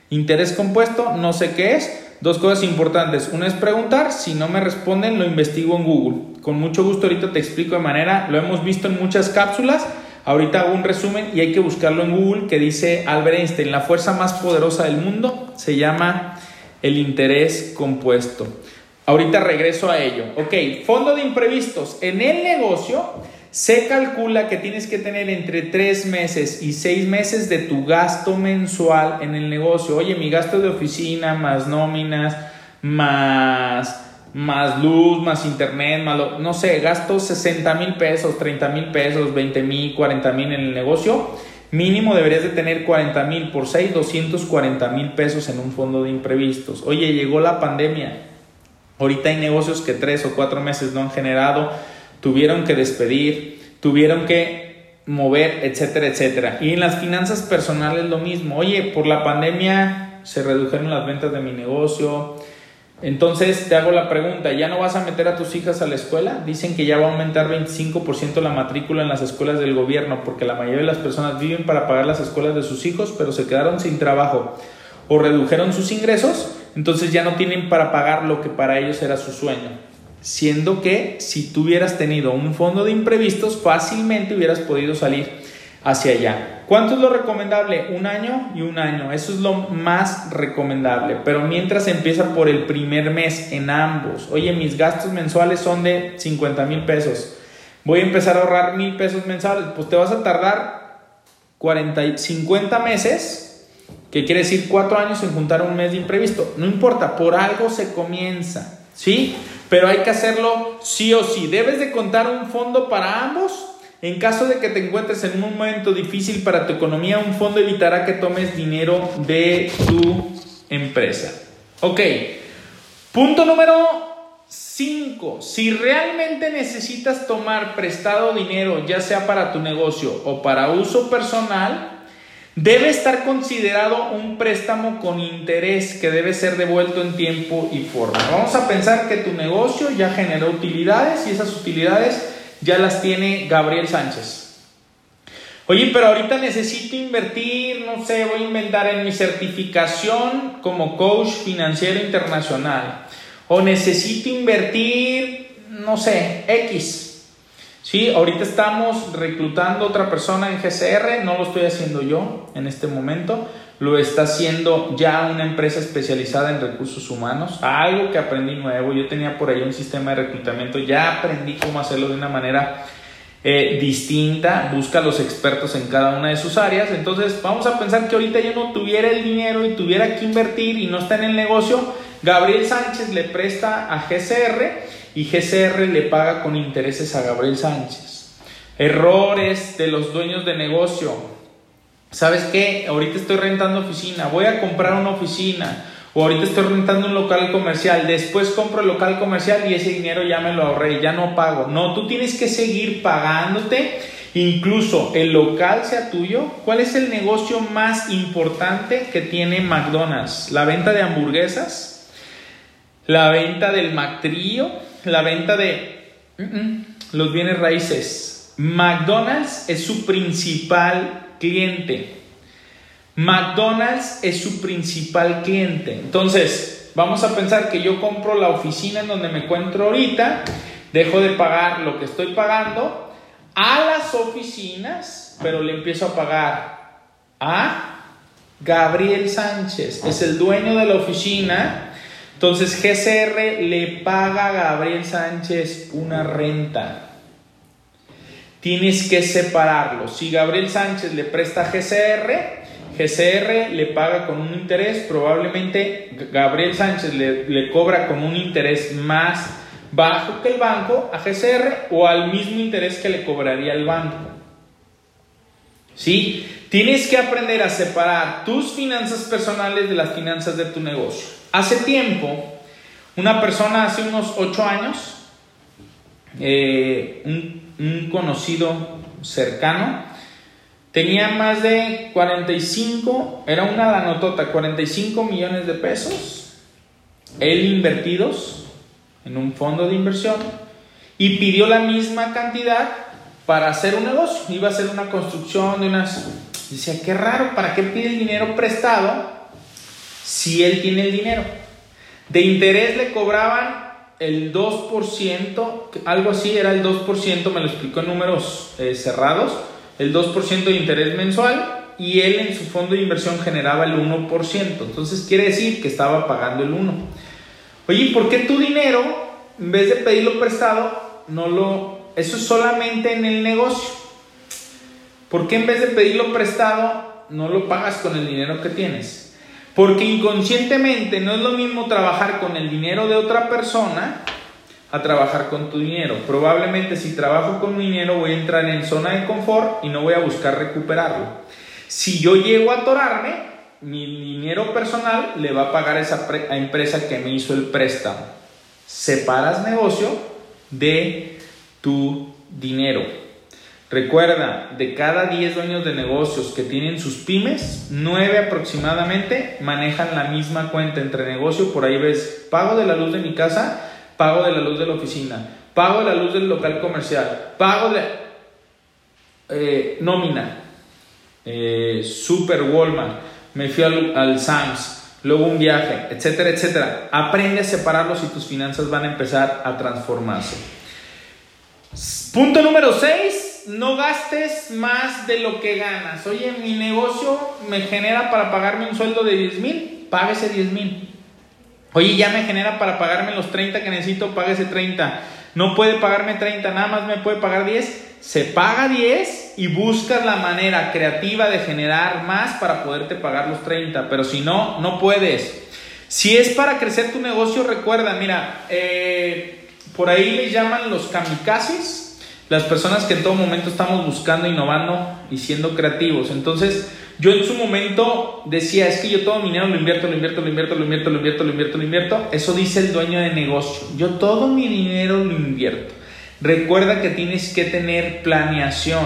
Speaker 1: interés compuesto, no sé qué es Dos cosas importantes. Una es preguntar, si no me responden lo investigo en Google. Con mucho gusto ahorita te explico de manera, lo hemos visto en muchas cápsulas, ahorita hago un resumen y hay que buscarlo en Google que dice Albert Einstein, la fuerza más poderosa del mundo se llama el interés compuesto. Ahorita regreso a ello. Ok, fondo de imprevistos. En el negocio se calcula que tienes que tener entre tres meses y seis meses de tu gasto mensual en el negocio. Oye, mi gasto de oficina, más nóminas, más, más luz, más internet, no sé, gasto 60 mil pesos, 30 mil pesos, 20 mil, 40 mil en el negocio. Mínimo deberías de tener 40 mil por 6, 240 mil pesos en un fondo de imprevistos. Oye, llegó la pandemia. Ahorita hay negocios que tres o cuatro meses no han generado tuvieron que despedir, tuvieron que mover, etcétera, etcétera. Y en las finanzas personales lo mismo. Oye, por la pandemia se redujeron las ventas de mi negocio, Entonces te hago la pregunta, ¿ya no vas a meter a tus hijas a la escuela? Dicen que ya va a aumentar 25% la matrícula en las escuelas del gobierno porque la mayoría de las personas viven para pagar las escuelas de sus hijos, pero se quedaron sin trabajo o redujeron sus ingresos, entonces ya no tienen para pagar lo que para ellos era su sueño. Siendo que si tú hubieras tenido un fondo de imprevistos, fácilmente hubieras podido salir hacia allá. ¿Cuánto es lo recomendable? Un año y un año. Eso es lo más recomendable. Pero mientras empieza por el primer mes en ambos. Oye, mis gastos mensuales son de 50 mil pesos. Voy a empezar a ahorrar mil pesos mensuales. Pues te vas a tardar 40, 50 meses, que quiere decir cuatro años en juntar un mes de imprevisto. No importa, por algo se comienza. ¿Sí? Pero hay que hacerlo sí o sí. Debes de contar un fondo para ambos en caso de que te encuentres en un momento difícil para tu economía, un fondo evitará que tomes dinero de tu empresa. Ok, punto número 5. Si realmente necesitas tomar prestado dinero, ya sea para tu negocio o para uso personal, debe estar considerado un préstamo con interés que debe ser devuelto en tiempo y forma. Vamos a pensar que tu negocio ya generó utilidades y esas utilidades ya las tiene Gabriel Sánchez. Oye, pero ahorita necesito invertir, no sé, voy a inventar en mi certificación como coach financiero internacional. O necesito invertir, no sé, X. Sí, ahorita estamos reclutando otra persona en GCR, no lo estoy haciendo yo en este momento, lo está haciendo ya una empresa especializada en recursos humanos, algo que aprendí nuevo, yo tenía por ahí un sistema de reclutamiento, ya aprendí cómo hacerlo de una manera eh, distinta, busca a los expertos en cada una de sus áreas, entonces vamos a pensar que ahorita yo no tuviera el dinero y tuviera que invertir y no está en el negocio, Gabriel Sánchez le presta a GCR y GCR le paga con intereses a Gabriel Sánchez. Errores de los dueños de negocio, ¿sabes qué? Ahorita estoy rentando oficina, voy a comprar una oficina. O ahorita estoy rentando un local comercial, después compro el local comercial y ese dinero ya me lo ahorré, ya no pago. No, tú tienes que seguir pagándote, incluso el local sea tuyo. ¿Cuál es el negocio más importante que tiene McDonald's? ¿La venta de hamburguesas? ¿La venta del mactrío? ¿La venta de los bienes raíces? McDonald's es su principal cliente. McDonald's es su principal cliente. Entonces, vamos a pensar que yo compro la oficina en donde me encuentro ahorita, dejo de pagar lo que estoy pagando a las oficinas, pero le empiezo a pagar a Gabriel Sánchez, es el dueño de la oficina. Entonces GCR le paga a Gabriel Sánchez una renta tienes que separarlo. Si Gabriel Sánchez le presta GCR, GCR le paga con un interés, probablemente Gabriel Sánchez le, cobra con un interés más bajo que el banco a GCR o al mismo interés que le cobraría el banco. ¿Sí? Tienes que aprender a separar tus finanzas personales de las finanzas de tu negocio. Hace tiempo, una persona hace unos 8 años, eh, un un conocido cercano, tenía más de 45, era una danotota, 45 millones de pesos, él invertidos en un fondo de inversión y pidió la misma cantidad para hacer un negocio. Iba a hacer una construcción de unas... Decía, qué raro, ¿para qué pide el dinero prestado si él tiene el dinero? De interés le cobraban el 2%, algo así era el 2%, me lo explicó en números eh, cerrados, el 2% de interés mensual y él en su fondo de inversión generaba el 1%. Entonces quiere decir que estaba pagando el 1%. Oye, ¿por qué tu dinero, en vez de pedirlo prestado, no lo... Eso es solamente en el negocio. ¿Por qué en vez de pedirlo prestado, no lo pagas con el dinero que tienes? Porque inconscientemente no es lo mismo trabajar con el dinero de otra persona a trabajar con tu dinero. Probablemente si trabajo con mi dinero voy a entrar en zona de confort y no voy a buscar recuperarlo. Si yo llego a atorarme, mi dinero personal le va a pagar a esa empresa que me hizo el préstamo. Separas negocio de tu dinero. Recuerda, de cada 10 dueños de negocios que tienen sus pymes, 9 aproximadamente manejan la misma cuenta entre negocio. Por ahí ves, pago de la luz de mi casa, pago de la luz de la oficina, pago de la luz del local comercial, pago de eh, nómina, eh, Super Walmart, me fui al, al Sams, luego un viaje, etcétera, etcétera. Aprende a separarlos y tus finanzas van a empezar a transformarse. Punto número 6 no gastes más de lo que ganas. Oye, mi negocio me genera para pagarme un sueldo de 10 mil, páguese 10 mil. Oye, ya me genera para pagarme los 30 que necesito, páguese 30. No puede pagarme 30, nada más me puede pagar 10. Se paga 10 y buscas la manera creativa de generar más para poderte pagar los 30. Pero si no, no puedes. Si es para crecer tu negocio, recuerda, mira, eh, por ahí le llaman los kamikazes las personas que en todo momento estamos buscando, innovando y siendo creativos. Entonces, yo en su momento decía, es que yo todo mi dinero lo invierto, lo invierto, lo invierto, lo invierto, lo invierto, lo invierto, lo invierto. Eso dice el dueño de negocio. Yo todo mi dinero lo invierto. Recuerda que tienes que tener planeación.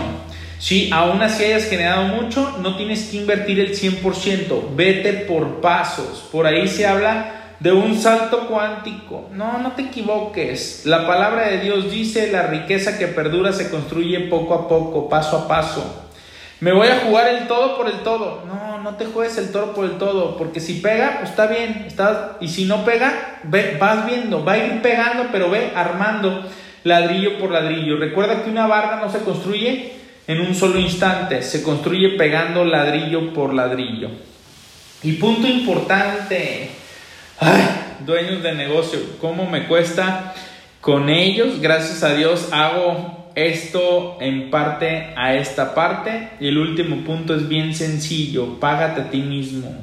Speaker 1: Si aún así hayas generado mucho, no tienes que invertir el 100%. Vete por pasos. Por ahí se habla de un salto cuántico. No, no te equivoques. La palabra de Dios dice, la riqueza que perdura se construye poco a poco, paso a paso. Me voy a jugar el todo por el todo. No, no te juegues el todo por el todo, porque si pega, pues está bien, está, y si no pega, ve, vas viendo, va a ir pegando, pero ve armando ladrillo por ladrillo. Recuerda que una barra no se construye en un solo instante, se construye pegando ladrillo por ladrillo. Y punto importante, Dueños de negocio, ¿cómo me cuesta? Con ellos, gracias a Dios, hago esto en parte a esta parte. Y el último punto es bien sencillo, págate a ti mismo.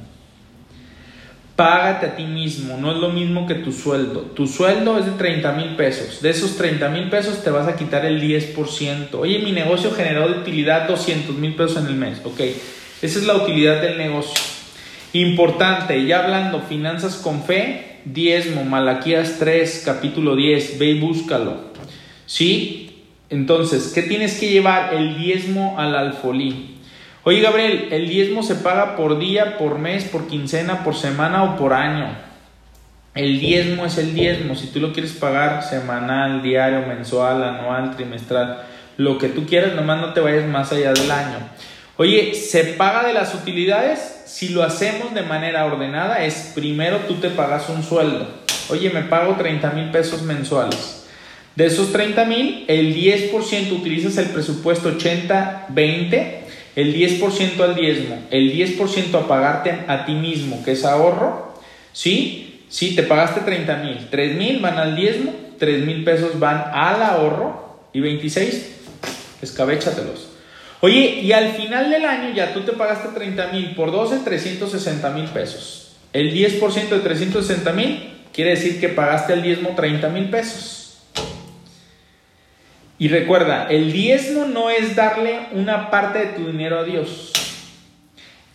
Speaker 1: Págate a ti mismo, no es lo mismo que tu sueldo. Tu sueldo es de 30 mil pesos. De esos 30 mil pesos te vas a quitar el 10%. Oye, mi negocio generó de utilidad 200 mil pesos en el mes. Ok, esa es la utilidad del negocio. Importante, ya hablando, finanzas con fe, diezmo, Malaquías 3, capítulo 10, ve y búscalo. ¿Sí? Entonces, ¿qué tienes que llevar? El diezmo al alfolí. Oye, Gabriel, ¿el diezmo se paga por día, por mes, por quincena, por semana o por año? El diezmo es el diezmo. Si tú lo quieres pagar semanal, diario, mensual, anual, trimestral, lo que tú quieras, nomás no te vayas más allá del año. Oye, ¿se paga de las utilidades? Si lo hacemos de manera ordenada, es primero tú te pagas un sueldo. Oye, me pago 30 mil pesos mensuales. De esos 30 mil, el 10% utilizas el presupuesto 80-20, el 10% al diezmo, el 10% a pagarte a ti mismo, que es ahorro. ¿Sí? Sí, te pagaste 30 mil. 3 mil van al diezmo, 3 mil pesos van al ahorro y 26, escabéchatelos. Oye, y al final del año ya tú te pagaste 30 mil por 12, 360 mil pesos. El 10% de 360 mil quiere decir que pagaste al diezmo 30 mil pesos. Y recuerda, el diezmo no es darle una parte de tu dinero a Dios.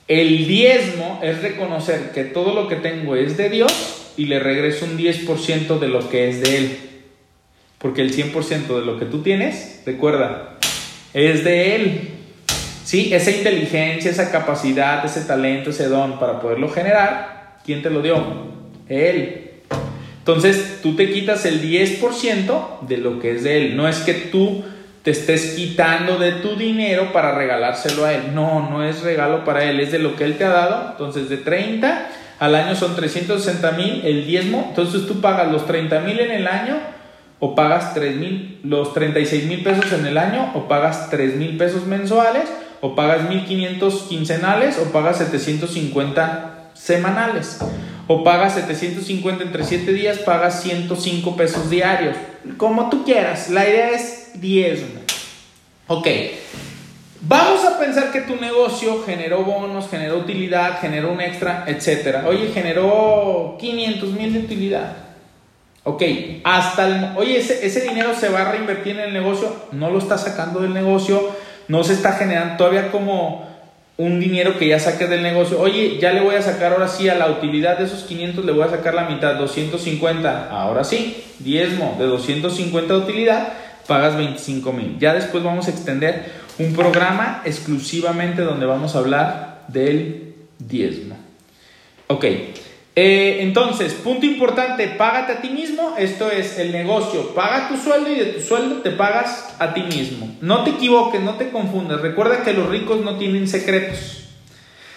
Speaker 1: El diezmo es reconocer que todo lo que tengo es de Dios y le regreso un 10% de lo que es de Él. Porque el 100% de lo que tú tienes, recuerda, es de Él. ¿Sí? Esa inteligencia, esa capacidad, ese talento, ese don para poderlo generar, ¿quién te lo dio? Él. Entonces tú te quitas el 10% de lo que es de Él. No es que tú te estés quitando de tu dinero para regalárselo a Él. No, no es regalo para Él, es de lo que Él te ha dado. Entonces de 30 al año son 360 mil el diezmo. Entonces tú pagas los 30 mil en el año o pagas 3 mil, los 36 mil pesos en el año o pagas 3 mil pesos mensuales o pagas 1500 quincenales o pagas 750 semanales. O pagas 750 entre 7 días, pagas 105 pesos diarios. Como tú quieras. La idea es 10. Ok. Vamos a pensar que tu negocio generó bonos, generó utilidad, generó un extra, etc. Oye, generó 500 mil de utilidad. Ok, hasta el... Oye, ese, ese dinero se va a reinvertir en el negocio. No lo está sacando del negocio no se está generando todavía como un dinero que ya saques del negocio. Oye, ya le voy a sacar ahora sí a la utilidad de esos 500, le voy a sacar la mitad, 250. Ahora sí, diezmo de 250 de utilidad, pagas 25 mil. Ya después vamos a extender un programa exclusivamente donde vamos a hablar del diezmo. Ok, eh, entonces, punto importante, págate a ti mismo, esto es el negocio, paga tu sueldo y de tu sueldo te pagas a ti mismo. No te equivoques, no te confundas, recuerda que los ricos no tienen secretos.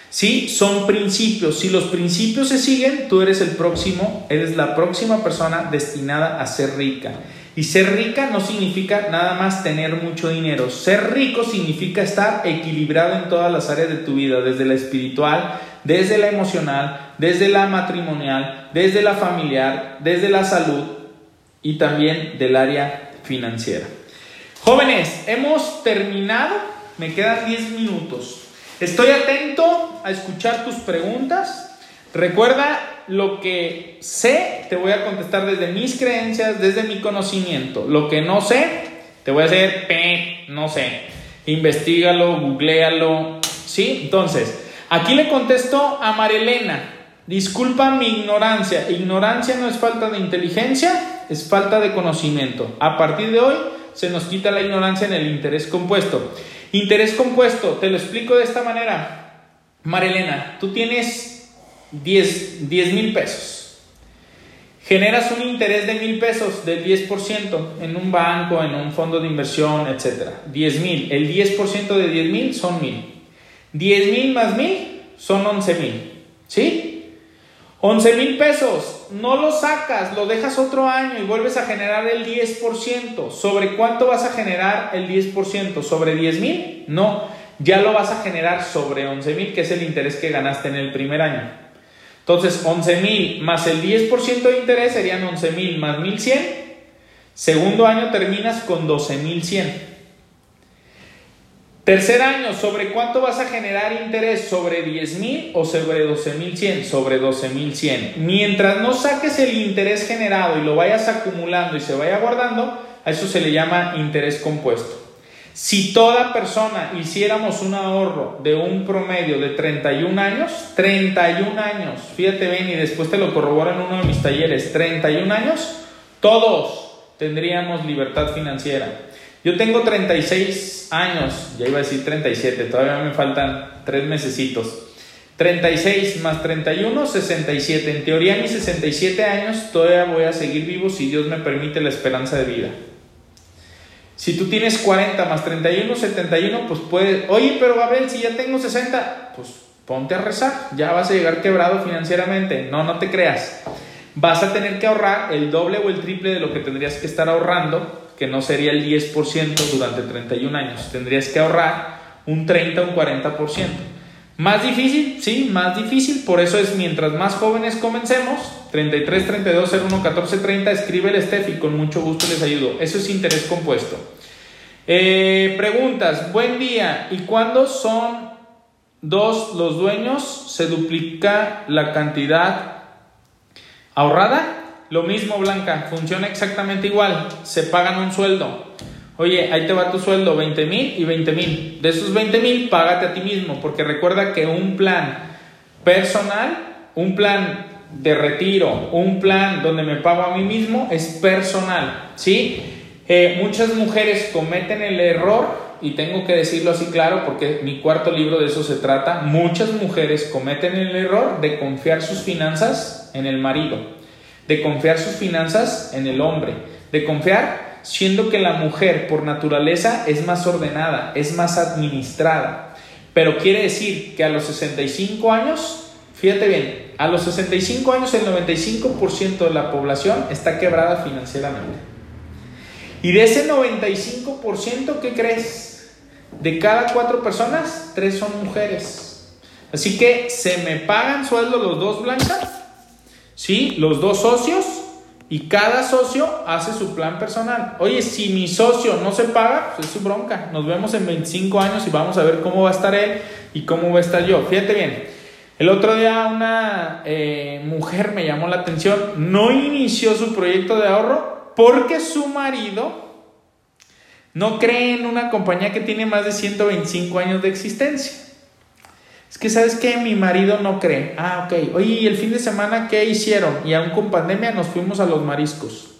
Speaker 1: Sí, son principios. Si los principios se siguen, tú eres el próximo, eres la próxima persona destinada a ser rica. Y ser rica no significa nada más tener mucho dinero. Ser rico significa estar equilibrado en todas las áreas de tu vida, desde la espiritual, desde la emocional, desde la matrimonial, desde la familiar, desde la salud y también del área financiera. Jóvenes, hemos terminado, me quedan 10 minutos. Estoy atento a escuchar tus preguntas. Recuerda lo que sé, te voy a contestar desde mis creencias, desde mi conocimiento. Lo que no sé, te voy a hacer, no sé. Investígalo, googlealo. ¿Sí? Entonces, Aquí le contesto a Marilena, disculpa mi ignorancia, ignorancia no es falta de inteligencia, es falta de conocimiento. A partir de hoy se nos quita la ignorancia en el interés compuesto. Interés compuesto, te lo explico de esta manera. Marilena, tú tienes 10 mil pesos. Generas un interés de mil pesos del 10% en un banco, en un fondo de inversión, etc. 10 mil. El 10% de 10 mil son mil. 10 mil más mil son 11 mil. ¿Sí? 11 mil pesos. No lo sacas, lo dejas otro año y vuelves a generar el 10%. ¿Sobre cuánto vas a generar el 10%? ¿Sobre 10 mil? No, ya lo vas a generar sobre 11 mil, que es el interés que ganaste en el primer año. Entonces, 11 mil más el 10% de interés serían 11 mil más 1100. Segundo año terminas con 12 mil 100. Tercer año, ¿sobre cuánto vas a generar interés? ¿Sobre 10 mil o sobre 12 mil 100? Sobre 12 mil 100. Mientras no saques el interés generado y lo vayas acumulando y se vaya guardando, a eso se le llama interés compuesto. Si toda persona hiciéramos un ahorro de un promedio de 31 años, 31 años, fíjate bien y después te lo corroboro en uno de mis talleres, 31 años, todos tendríamos libertad financiera. Yo tengo 36 años, ya iba a decir 37, todavía me faltan 3 mesecitos. 36 más 31, 67. En teoría, mis 67 años todavía voy a seguir vivo si Dios me permite la esperanza de vida. Si tú tienes 40 más 31, 71, pues puedes. Oye, pero Gabriel, si ya tengo 60, pues ponte a rezar. Ya vas a llegar quebrado financieramente. No, no te creas. Vas a tener que ahorrar el doble o el triple de lo que tendrías que estar ahorrando no sería el 10% durante 31 años. Tendrías que ahorrar un 30 o un 40%. Más difícil, sí, más difícil. Por eso es mientras más jóvenes comencemos, 33, 32, 01, 14, 30, escribe el Steph con mucho gusto les ayudo. Eso es interés compuesto. Eh, preguntas, buen día. ¿Y cuándo son dos los dueños? ¿Se duplica la cantidad ahorrada? Lo mismo, Blanca, funciona exactamente igual. Se pagan un sueldo. Oye, ahí te va tu sueldo, 20 mil y 20 mil. De esos 20 mil, págate a ti mismo, porque recuerda que un plan personal, un plan de retiro, un plan donde me pago a mí mismo, es personal. ¿Sí? Eh, muchas mujeres cometen el error, y tengo que decirlo así claro, porque mi cuarto libro de eso se trata. Muchas mujeres cometen el error de confiar sus finanzas en el marido de confiar sus finanzas en el hombre, de confiar siendo que la mujer por naturaleza es más ordenada, es más administrada. Pero quiere decir que a los 65 años, fíjate bien, a los 65 años el 95% de la población está quebrada financieramente. Y de ese 95%, ¿qué crees? De cada cuatro personas, tres son mujeres. Así que se me pagan sueldo los dos blancas ¿Sí? Los dos socios y cada socio hace su plan personal. Oye, si mi socio no se paga, pues es su bronca. Nos vemos en 25 años y vamos a ver cómo va a estar él y cómo va a estar yo. Fíjate bien. El otro día una eh, mujer me llamó la atención, no inició su proyecto de ahorro porque su marido no cree en una compañía que tiene más de 125 años de existencia. Es que, ¿sabes qué? Mi marido no cree. Ah, ok. Oye, ¿y el fin de semana qué hicieron? Y aún con pandemia nos fuimos a los mariscos.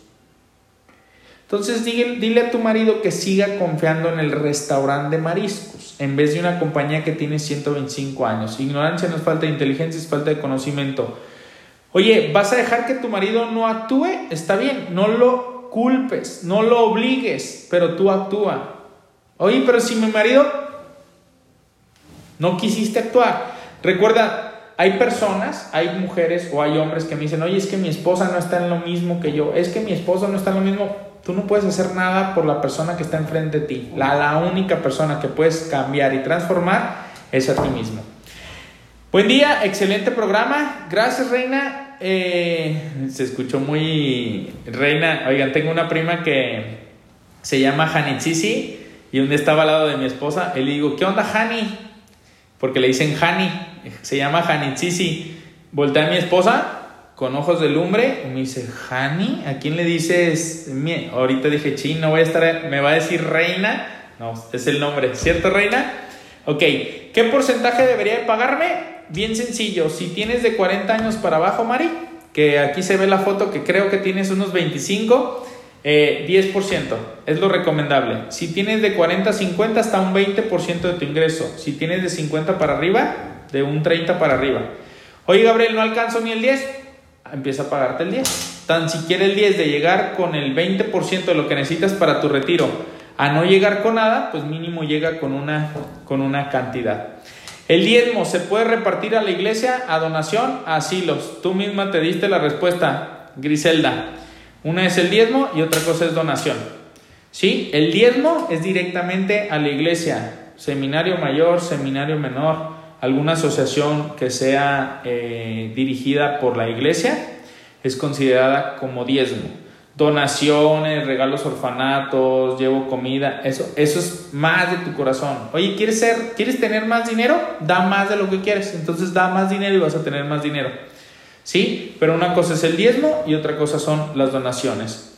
Speaker 1: Entonces dile, dile, a tu marido que siga confiando en el restaurante de mariscos en vez de una compañía que tiene 125 años. Ignorancia no es falta de inteligencia, es falta de conocimiento. Oye, ¿vas a dejar que tu marido no actúe? Está bien, no lo culpes, no lo obligues, pero tú actúa. Oye, pero si mi marido no quisiste actuar. Recuerda, hay personas, hay mujeres o hay hombres que me dicen, oye, es que mi esposa no está en lo mismo que yo, es que mi esposo no está en lo mismo. Tú no puedes hacer nada por la persona que está enfrente de ti. La, única persona que puedes cambiar y transformar es a ti mismo. Buen día, excelente programa. Gracias, Reina. Eh, se escuchó muy. Reina, oigan, tengo una prima que se llama Hanitzisi y un día estaba al lado de mi esposa y le digo, ¿qué onda, Hani? Porque le dicen Hani, se llama Hanitzisi. Voltea a mi esposa con ojos de lumbre me dice, Hani, ¿a quién le dices? Ahorita dije, ching, no voy a estar, me va a decir Reina. No, es el nombre, ¿cierto, Reina? Ok, ¿qué porcentaje debería de pagarme? bien sencillo. Si tienes de 40 años para abajo, Mari, que aquí se ve la foto que creo que tienes unos 25, 10% eh, es lo recomendable. Si tienes de 40 a 50, hasta un 20% de tu ingreso. Si tienes de 50 para arriba, de un 30 para arriba. Oye, Gabriel, no alcanzo ni el 10, empieza a pagarte el 10. Tan siquiera el 10 de llegar con el 20% de lo que necesitas para tu retiro a no llegar con nada, pues mínimo llega con una, con una cantidad. El diezmo se puede repartir a la iglesia, a donación, a asilos. Tú misma te diste la respuesta, Griselda. Una es el diezmo y otra cosa es donación. ¿Sí? El diezmo es directamente a la iglesia, seminario mayor, seminario menor, alguna asociación que sea eh, dirigida por la iglesia, es considerada como diezmo donaciones, regalos orfanatos, llevo comida, eso, eso es más de tu corazón. Oye, ¿quieres ser, quieres tener más dinero? Da más de lo que quieres. Entonces da más dinero y vas a tener más dinero. ¿Sí? Pero una cosa es el diezmo y otra cosa son las donaciones.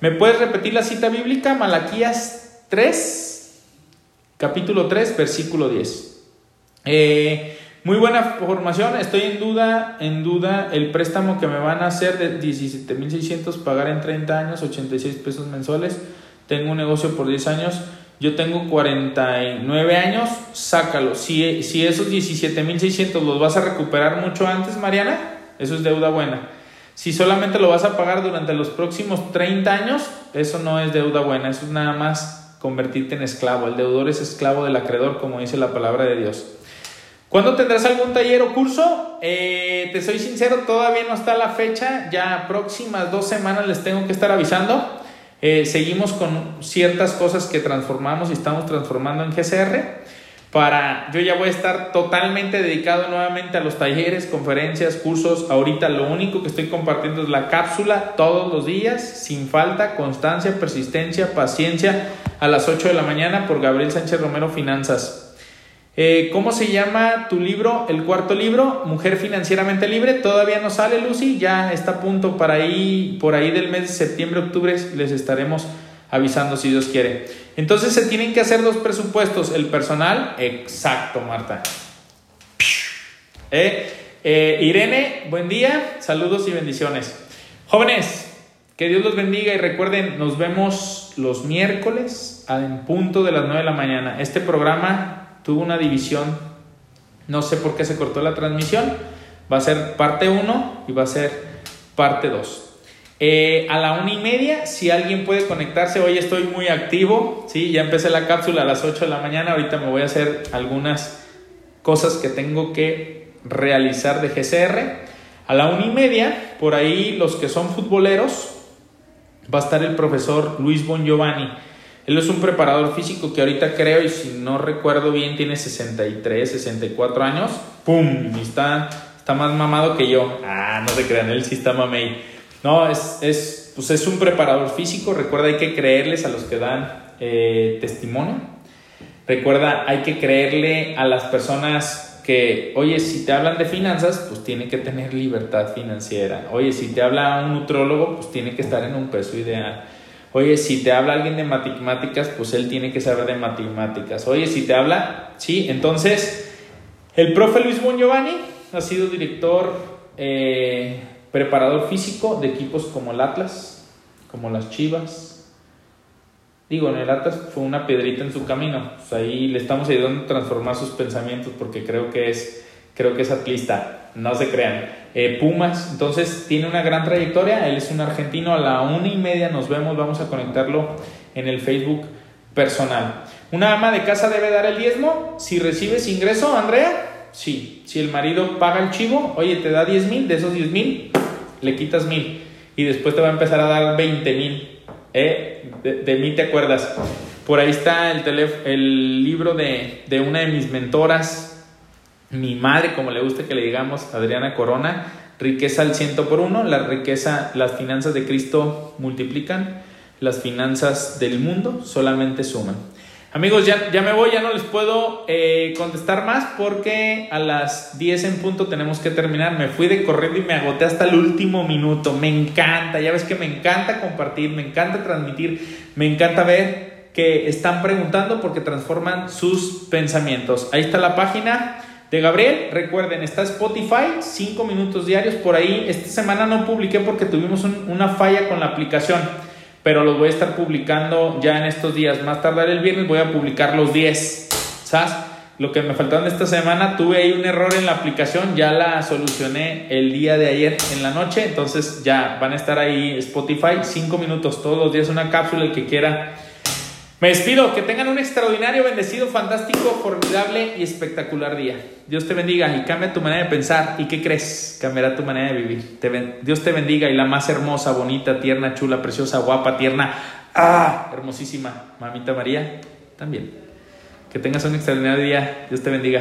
Speaker 1: ¿Me puedes repetir la cita bíblica? Malaquías 3, capítulo 3, versículo 10. Eh, muy buena formación. Estoy en duda, en duda el préstamo que me van a hacer de 17.600 pagar en 30 años, 86 pesos mensuales. Tengo un negocio por 10 años. Yo tengo 49 años, sácalo. Si, si esos 17.600 los vas a recuperar mucho antes, Mariana, eso es deuda buena. Si solamente lo vas a pagar durante los próximos 30 años, eso no es deuda buena, eso es nada más convertirte en esclavo. El deudor es esclavo del acreedor, como dice la palabra de Dios. ¿Cuándo tendrás algún taller o curso? Eh, te soy sincero, todavía no está la fecha, ya próximas dos semanas les tengo que estar avisando. Eh, seguimos con ciertas cosas que transformamos y estamos transformando en GCR. Para, yo ya voy a estar totalmente dedicado nuevamente a los talleres, conferencias, cursos. Ahorita lo único que estoy compartiendo es la cápsula todos los días, sin falta, constancia, persistencia, paciencia, a las 8 de la mañana por Gabriel Sánchez Romero Finanzas. Eh, ¿Cómo se llama tu libro? El cuarto libro, Mujer Financieramente Libre. Todavía no sale, Lucy. Ya está a punto para ahí, por ahí del mes de septiembre, octubre. Les estaremos avisando si Dios quiere. Entonces se tienen que hacer dos presupuestos. El personal, exacto, Marta. Eh, eh, Irene, buen día. Saludos y bendiciones. Jóvenes, que Dios los bendiga y recuerden, nos vemos los miércoles en punto de las 9 de la mañana. Este programa tuvo una división, no sé por qué se cortó la transmisión, va a ser parte 1 y va a ser parte 2. Eh, a la una y media, si alguien puede conectarse, hoy estoy muy activo, ¿sí? ya empecé la cápsula a las 8 de la mañana, ahorita me voy a hacer algunas cosas que tengo que realizar de GCR. A la una y media, por ahí los que son futboleros, va a estar el profesor Luis Bon Giovanni. Él es un preparador físico que ahorita creo, y si no recuerdo bien, tiene 63, 64 años. ¡Pum! Y está, está más mamado que yo. Ah, no se crean, él sí está mamey. No, es, es, pues es un preparador físico. Recuerda, hay que creerles a los que dan eh, testimonio. Recuerda, hay que creerle a las personas que, oye, si te hablan de finanzas, pues tiene que tener libertad financiera. Oye, si te habla un nutrólogo, pues tiene que estar en un peso ideal. Oye, si te habla alguien de matemáticas, pues él tiene que saber de matemáticas. Oye, si te habla, sí, entonces el profe Luis Bon Giovanni ha sido director, eh, preparador físico de equipos como el Atlas, como las Chivas, Digo, en el Atlas fue una piedrita en su camino. Pues ahí le estamos ayudando a transformar sus pensamientos porque creo que es, creo que es atlista. No se crean. Eh, Pumas, entonces tiene una gran trayectoria. Él es un argentino. A la una y media nos vemos. Vamos a conectarlo en el Facebook personal. ¿Una ama de casa debe dar el diezmo? Si recibes ingreso, Andrea, sí. Si el marido paga el chivo, oye, te da 10 mil, de esos 10 mil, le quitas mil. Y después te va a empezar a dar 20 mil. ¿Eh? De, mí te acuerdas. Por ahí está el, el libro de, de una de mis mentoras, mi madre, como le gusta que le digamos, Adriana Corona, riqueza al ciento por uno, la riqueza, las finanzas de Cristo multiplican, las finanzas del mundo solamente suman. Amigos, ya, ya me voy, ya no les puedo eh, contestar más porque a las 10 en punto tenemos que terminar. Me fui de corriendo y me agoté hasta el último minuto. Me encanta, ya ves que me encanta compartir, me encanta transmitir, me encanta ver que están preguntando porque transforman sus pensamientos. Ahí está la página de Gabriel. Recuerden, está Spotify, 5 minutos diarios por ahí. Esta semana no publiqué porque tuvimos una falla con la aplicación pero los voy a estar publicando ya en estos días. Más tardar el viernes voy a publicar los 10. ¿Sabes? Lo que me faltaron esta semana, tuve ahí un error en la aplicación, ya la solucioné el día de ayer en la noche, entonces ya van a estar ahí Spotify, 5 minutos todos los días, una cápsula el que quiera me despido, que tengan un extraordinario, bendecido, fantástico, formidable y espectacular día. Dios te bendiga y cambia tu manera de pensar. ¿Y qué crees? Cambiará tu manera de vivir. Dios te bendiga y la más hermosa, bonita, tierna, chula, preciosa, guapa, tierna, ¡ah! hermosísima, mamita María, también. Que tengas un extraordinario día. Dios te bendiga.